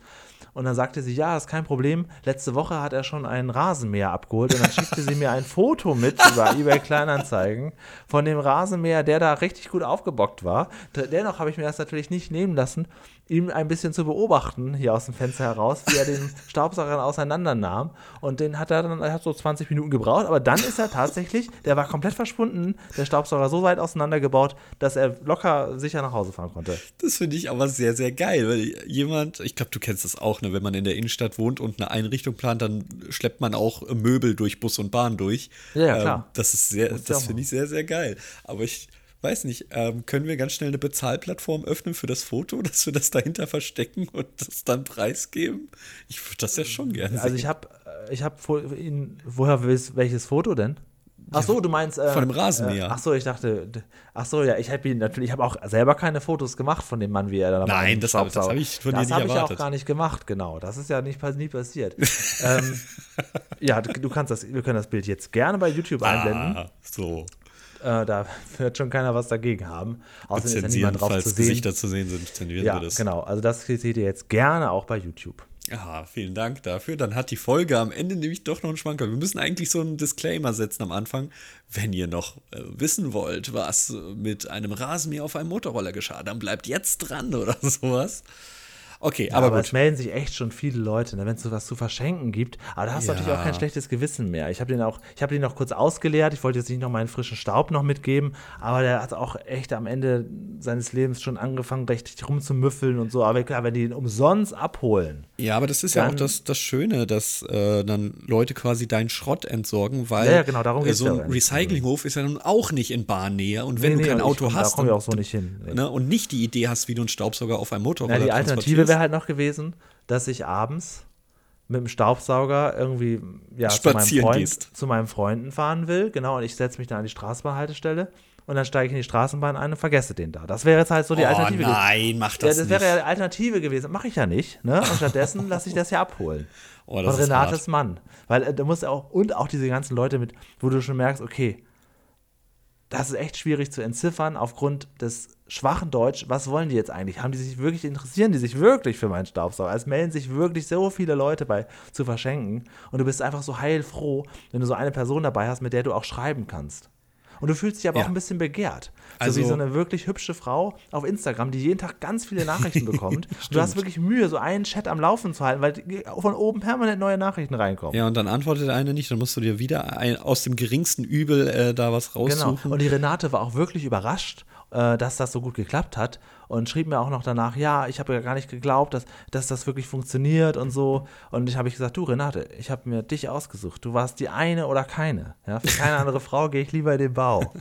C: und dann sagte sie, ja, das ist kein Problem. Letzte Woche hat er schon einen Rasenmäher abgeholt. Und dann schickte sie mir ein [laughs] Foto mit über eBay Kleinanzeigen von dem Rasenmäher, der da richtig gut aufgebockt war. Dennoch habe ich mir das natürlich nicht nehmen lassen, ihm ein bisschen zu beobachten, hier aus dem Fenster heraus, wie er den [laughs] Staubsauger auseinandernahm. Und den hat er dann, er hat so 20 Minuten gebraucht, aber dann ist er tatsächlich, der war komplett verschwunden, der Staubsauger so weit auseinandergebaut, dass er locker sicher nach Hause fahren konnte.
B: Das finde ich aber sehr, sehr geil, weil jemand, ich glaube, du kennst das auch, ne, wenn man in der Innenstadt wohnt und eine Einrichtung plant, dann schleppt man auch Möbel durch Bus und Bahn durch.
C: Ja, klar.
B: Ähm, das ist sehr, das finde ich sehr, sehr geil. Aber ich weiß nicht, ähm, können wir ganz schnell eine Bezahlplattform öffnen für das Foto, [laughs] dass wir das dahinter verstecken und das dann preisgeben? Ich würde das ja schon gerne
C: sehen. Also ich habe, ich habe woher willst, welches Foto denn? Ach so, du meinst
B: äh, von dem Rasenmäher.
C: Äh, ach so, ich dachte, ach so, ja, ich habe natürlich, ich habe auch selber keine Fotos gemacht von dem Mann, wie er da
B: Nein, das habe hab ich von
C: das
B: dir nicht
C: erwartet.
B: Das habe
C: ich auch gar nicht gemacht, genau. Das ist ja nicht nie passiert. [laughs] ähm, ja, du, du, kannst das, wir können das Bild jetzt gerne bei YouTube ah, einblenden.
B: So.
C: Äh, da [laughs] wird schon keiner was dagegen haben.
B: Außerdem ist ja niemand drauf falls zu sehen. Gesichter zu sehen sind, zensieren
C: ja,
B: wir das.
C: genau. Also das seht ihr jetzt gerne auch bei YouTube.
B: Ja, vielen Dank dafür. Dann hat die Folge am Ende nämlich doch noch einen Schwanker. Wir müssen eigentlich so einen Disclaimer setzen am Anfang. Wenn ihr noch äh, wissen wollt, was mit einem Rasenmäher auf einem Motorroller geschah, dann bleibt jetzt dran [laughs] oder sowas. Okay,
C: ja,
B: aber,
C: aber
B: gut.
C: es melden sich echt schon viele Leute, ne, wenn es so was zu verschenken gibt. Aber da hast du
B: Ja.
C: natürlich auch kein schlechtes Gewissen mehr. Ich habe den auch, ich habe den noch kurz ausgeleert. Ich wollte jetzt nicht noch meinen frischen Staub noch mitgeben, aber der hat auch echt am Ende seines Lebens schon angefangen, richtig rumzumüffeln und so. Aber klar, wenn die ihn umsonst abholen,
B: Ja, aber das ist ja auch
C: Dann-
B: das, das Schöne, dass äh, dann Leute quasi deinen Schrott entsorgen, weil
C: Ja, ja, genau, darum
B: äh,
C: geht's
B: so
C: ja
B: ein
C: eigentlich.
B: Recyclinghof ist ja nun auch nicht in Bahnnähe. Und wenn
C: Nee,
B: du
C: nee,
B: kein Auto
C: komm- da
B: hast
C: kommen wir
B: und,
C: auch so nicht hin. Nee.
B: ne, und nicht die Idee hast, wie du einen Staubsauger auf einem Motorrad
C: Ja, die Alternative wäre halt noch gewesen, dass ich abends mit dem Staubsauger irgendwie ja, zu, meinem Freund,
B: gehst.
C: zu meinem Freunden fahren will. Genau, und ich setze mich dann an die Straßenbahnhaltestelle und dann steige ich in die Straßenbahn ein und vergesse den da. Das wäre jetzt halt so die
B: oh,
C: Alternative
B: nein, mach
C: Ja,
B: das,
C: das
B: nicht.
C: wäre ja die Alternative gewesen. Mache ich ja nicht. Ne? Und stattdessen [laughs] lasse ich das ja abholen.
B: oh, das
C: Von Renates
B: hart.
C: Mann. Weil äh, da muss auch, und auch diese ganzen Leute mit, wo du schon merkst, okay, das ist echt schwierig zu entziffern aufgrund des schwachen Deutsch. Was wollen die jetzt eigentlich? Haben die sich wirklich, interessieren die sich wirklich für meinen Staubsauger? Es melden sich wirklich so viele Leute bei zu verschenken und du bist einfach so heilfroh, wenn du so eine Person dabei hast, mit der du auch schreiben kannst. Und du fühlst dich aber
B: Ja.
C: auch ein bisschen begehrt.
B: Also-
C: so wie so eine wirklich hübsche Frau auf Instagram, die jeden Tag ganz viele Nachrichten [laughs] bekommt. du hast wirklich Mühe, so einen Chat am Laufen zu halten, weil von oben permanent neue Nachrichten reinkommen.
B: Ja, und dann antwortet eine nicht, dann musst du dir wieder ein, aus dem geringsten Übel äh, da was
C: Genau.
B: raussuchen.
C: Und die Renate war auch wirklich überrascht, äh, dass das so gut geklappt hat und schrieb mir auch noch danach, ja, ich habe ja gar nicht geglaubt, dass, dass das wirklich funktioniert und so. Und ich habe ich gesagt, du Renate, ich habe mir dich ausgesucht. Du warst die eine oder keine. Ja, für keine [laughs] andere Frau gehe ich lieber in den Bau.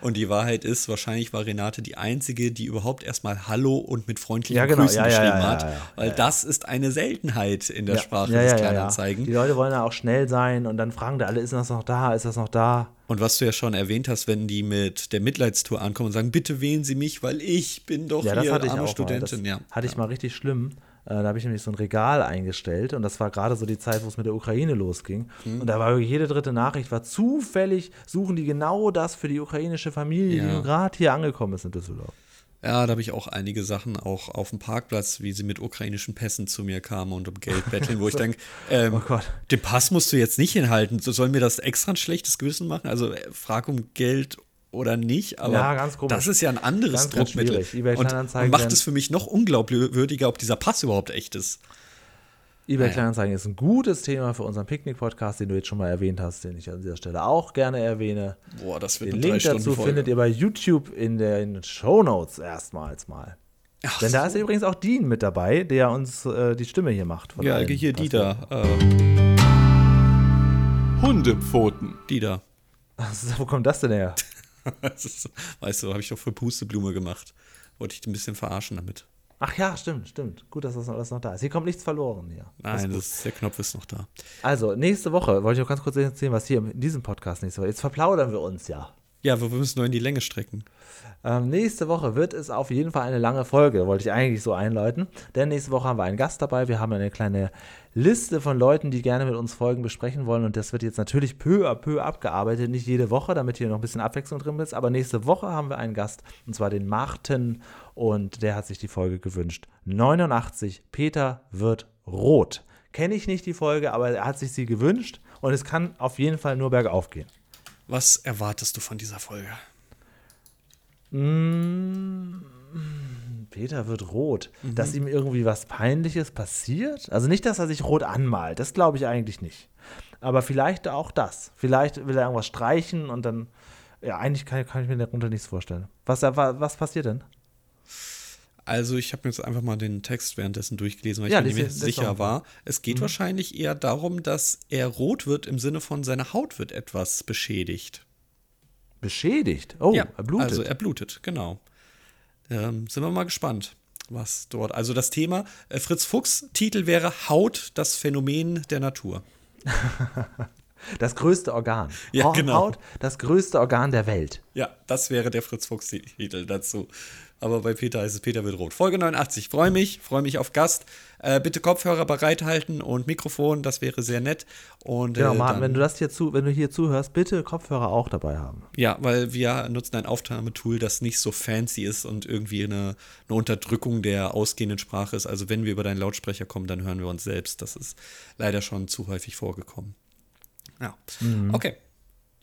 B: Und die Wahrheit ist, wahrscheinlich war Renate die Einzige, die überhaupt erstmal Hallo und mit freundlichen
C: Ja, genau.
B: Grüßen
C: Ja,
B: geschrieben
C: ja,
B: hat. Weil das ist eine Seltenheit in der. Sprache des. Kleinanzeigen.
C: Die Leute wollen ja auch schnell sein und dann fragen da alle, ist das noch da, ist das noch da?
B: Und was du ja schon erwähnt hast, wenn die mit der Mitleidstour ankommen und sagen, bitte wählen Sie mich, weil ich bin doch
C: Ja, das
B: hier
C: hatte ich
B: arme
C: auch
B: Studentin.
C: mal. Das
B: ja.
C: hatte ich mal richtig schlimm. Äh, da habe ich nämlich so ein Regal eingestellt und das war gerade so die Zeit, wo es mit der Ukraine losging.
B: Mhm.
C: Und da war jede dritte Nachricht, war zufällig, suchen die genau das für die ukrainische Familie,
B: Ja.
C: die gerade hier angekommen ist in Düsseldorf.
B: Ja, da habe ich auch einige Sachen, auch auf dem Parkplatz, wie sie mit ukrainischen Pässen zu mir kamen und um Geld betteln, wo ich [laughs] denke, ähm,
C: Oh Gott.
B: den Pass musst du jetzt nicht hinhalten. So, Soll mir das extra ein schlechtes Gewissen machen? Also äh, frag um Geld oder nicht, aber
C: Ja, ganz komisch.
B: das ist ja ein anderes
C: Ganz, ganz
B: Druckmittel.
C: eBay
B: und, und macht es für mich noch unglaubwürdiger, ob dieser Pass überhaupt echt ist.
C: eBay. Kleinanzeigen ist ein gutes Thema für unseren Picknick-Podcast, den du jetzt schon mal erwähnt hast, den ich an dieser Stelle auch gerne erwähne.
B: Boah, das wird
C: Den
B: eine
C: Link dazu
B: Drei-Stunden-Folge.
C: findet ihr bei YouTube in den Shownotes erstmals mal.
B: Ach
C: Denn da
B: so.
C: ist übrigens auch Dean mit dabei, der uns äh, die Stimme hier macht. von
B: Ja,
C: allen,
B: hier,
C: was
B: die
C: wir-
B: da. Äh,
A: Hundepfoten.
B: die da.
C: Wo kommt das denn her? [laughs]
B: Das ist, weißt du, habe ich doch für Pusteblume gemacht. Wollte ich ein bisschen verarschen damit.
C: Ach ja, stimmt, stimmt. Gut, dass das noch, das noch da ist. Hier kommt nichts verloren ist
B: Nein, ist, der Knopf ist noch da.
C: Also, nächste Woche wollte ich auch ganz kurz erzählen, was hier in diesem Podcast nächste Woche. Jetzt verplaudern wir uns ja.
B: Ja, wir müssen nur in die Länge strecken.
C: Ähm, nächste Woche wird es auf jeden Fall eine lange Folge, wollte ich eigentlich so einläuten. Denn nächste Woche haben wir einen Gast dabei. Wir haben eine kleine Liste von Leuten, die gerne mit uns Folgen besprechen wollen. Und das wird jetzt natürlich peu à peu abgearbeitet. Nicht jede Woche, damit hier noch ein bisschen Abwechslung drin ist. Aber nächste Woche haben wir einen Gast, und zwar den Martin. Und der hat sich die Folge gewünscht. 89, Peter wird rot. Kenne ich nicht die Folge, aber er hat sich sie gewünscht. Und es kann auf jeden Fall nur bergauf gehen.
B: Was erwartest du von dieser Folge?
C: Peter wird rot.
B: Mhm.
C: Dass ihm irgendwie was Peinliches passiert? Also nicht, dass er sich rot anmalt. Das glaube ich eigentlich nicht. Aber vielleicht auch das. Vielleicht will er irgendwas streichen und dann. Ja, eigentlich kann, kann ich mir darunter nichts vorstellen. Was, wa- was passiert denn?
B: Also, ich habe mir jetzt einfach mal den Text währenddessen durchgelesen, weil
C: Ja,
B: ich mir nicht sicher war. Es geht wahrscheinlich eher darum, dass er rot wird im Sinne von seine Haut wird etwas beschädigt.
C: Beschädigt. Oh,
B: ja,
C: er blutet.
B: Also er blutet, genau. Ähm, sind wir mal gespannt, was dort. Also das Thema, äh, Fritz Fuchs, Titel wäre Haut, das Phänomen der Natur. [laughs]
C: das größte Organ.
B: Ja,
C: Haut-
B: genau.
C: Haut, das größte Organ der Welt.
B: Ja, das wäre der Fritz Fuchs-Titel dazu. Aber bei Peter heißt es Peter wird rot. Folge 89. Freue mich, freue mich auf Gast. Äh, bitte Kopfhörer bereithalten und Mikrofon, das wäre sehr nett. Und,
C: Genau,
B: äh,
C: Martin, wenn du das hier zu, wenn du hier zuhörst, bitte Kopfhörer auch dabei haben.
B: Ja, weil wir nutzen ein Aufnahmetool, das nicht so fancy ist und irgendwie eine, eine Unterdrückung der ausgehenden Sprache ist. Also wenn wir über deinen Lautsprecher kommen, dann hören wir uns selbst. Das ist leider schon zu häufig vorgekommen. Ja. Okay.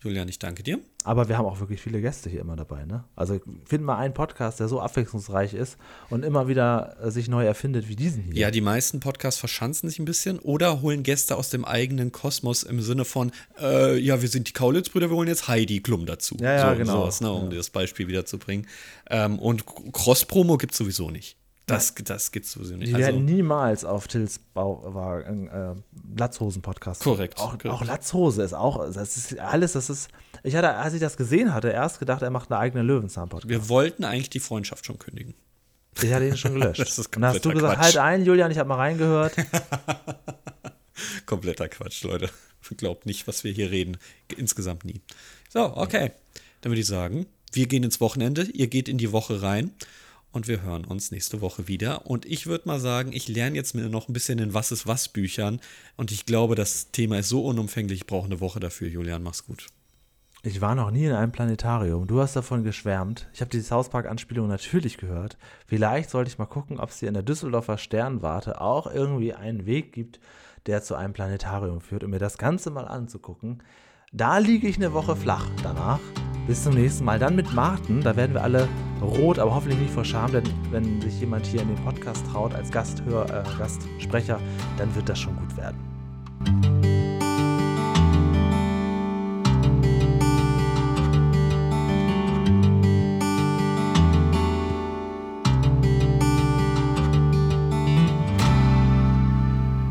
B: Julian, ich danke dir.
C: Aber wir haben auch wirklich viele Gäste hier immer dabei. Ne? Also finden wir einen Podcast, der so abwechslungsreich ist und immer wieder äh, sich neu erfindet wie diesen hier.
B: Ja, die meisten Podcasts verschanzen sich ein bisschen oder holen Gäste aus dem eigenen Kosmos im Sinne von, äh, ja, wir sind die Kaulitz-Brüder, wir holen jetzt Heidi Klum dazu.
C: Ja, ja
B: so,
C: genau.
B: Sowas, ne, um ja. das Beispiel wiederzubringen. Ähm, und Cross-Promo gibt es sowieso nicht. Das, das gibt es sowieso nicht.
C: Die also, werden niemals auf Tills Bau, äh, Latzhosen-Podcast.
B: Korrekt.
C: Auch,
B: korrekt.
C: auch Latzhose ist auch, das ist alles, das ist, ich hatte, als ich das gesehen hatte, erst gedacht, er macht eine eigene Löwenzahn-Podcast.
B: Wir wollten eigentlich die Freundschaft schon kündigen.
C: Ich hatte ihn schon [laughs] gelöscht.
B: das ist
C: Und dann hast du gesagt,
B: Quatsch.
C: halt ein, Julian, ich habe mal reingehört. [laughs]
B: kompletter Quatsch, Leute. Glaubt nicht, was wir hier reden. Insgesamt nie. So, okay. Dann würde ich sagen, wir gehen ins Wochenende, ihr geht in die Woche rein und wir hören uns nächste Woche wieder. Und ich würde mal sagen, ich lerne jetzt mir noch ein bisschen in Was ist was Büchern und ich glaube, das Thema ist so unumfänglich, ich brauche eine Woche dafür. Julian, mach's gut.
C: Ich war noch nie in einem Planetarium. Du hast davon geschwärmt. Ich habe die South Park-Anspielung natürlich gehört. Vielleicht sollte ich mal gucken, ob es hier in der Düsseldorfer Sternwarte auch irgendwie einen Weg gibt, der zu einem Planetarium führt, um mir das Ganze mal anzugucken. Da liege ich eine Woche flach danach. Bis zum nächsten Mal. Dann mit Martin. Da werden wir alle rot, aber hoffentlich nicht vor Scham, denn wenn sich jemand hier in den Podcast traut als Gasthör, äh, Gastsprecher, dann wird das schon gut werden.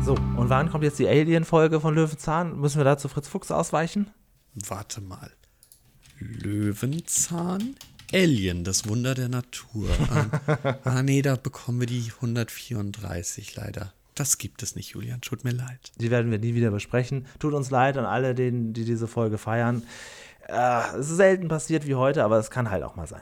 C: So, und wann kommt jetzt die Alien-Folge von Löwenzahn? Müssen wir da zu Fritz Fuchs ausweichen?
B: Warte mal. Löwenzahn? Alien, das Wunder der Natur. ah, [laughs] ah, nee, da bekommen wir die 134 leider. Das gibt es nicht, Julian. Tut mir leid.
C: Die werden wir nie wieder besprechen. Tut uns leid an alle, denen, die diese Folge feiern. Äh, es ist selten passiert wie heute, aber es kann halt auch mal sein.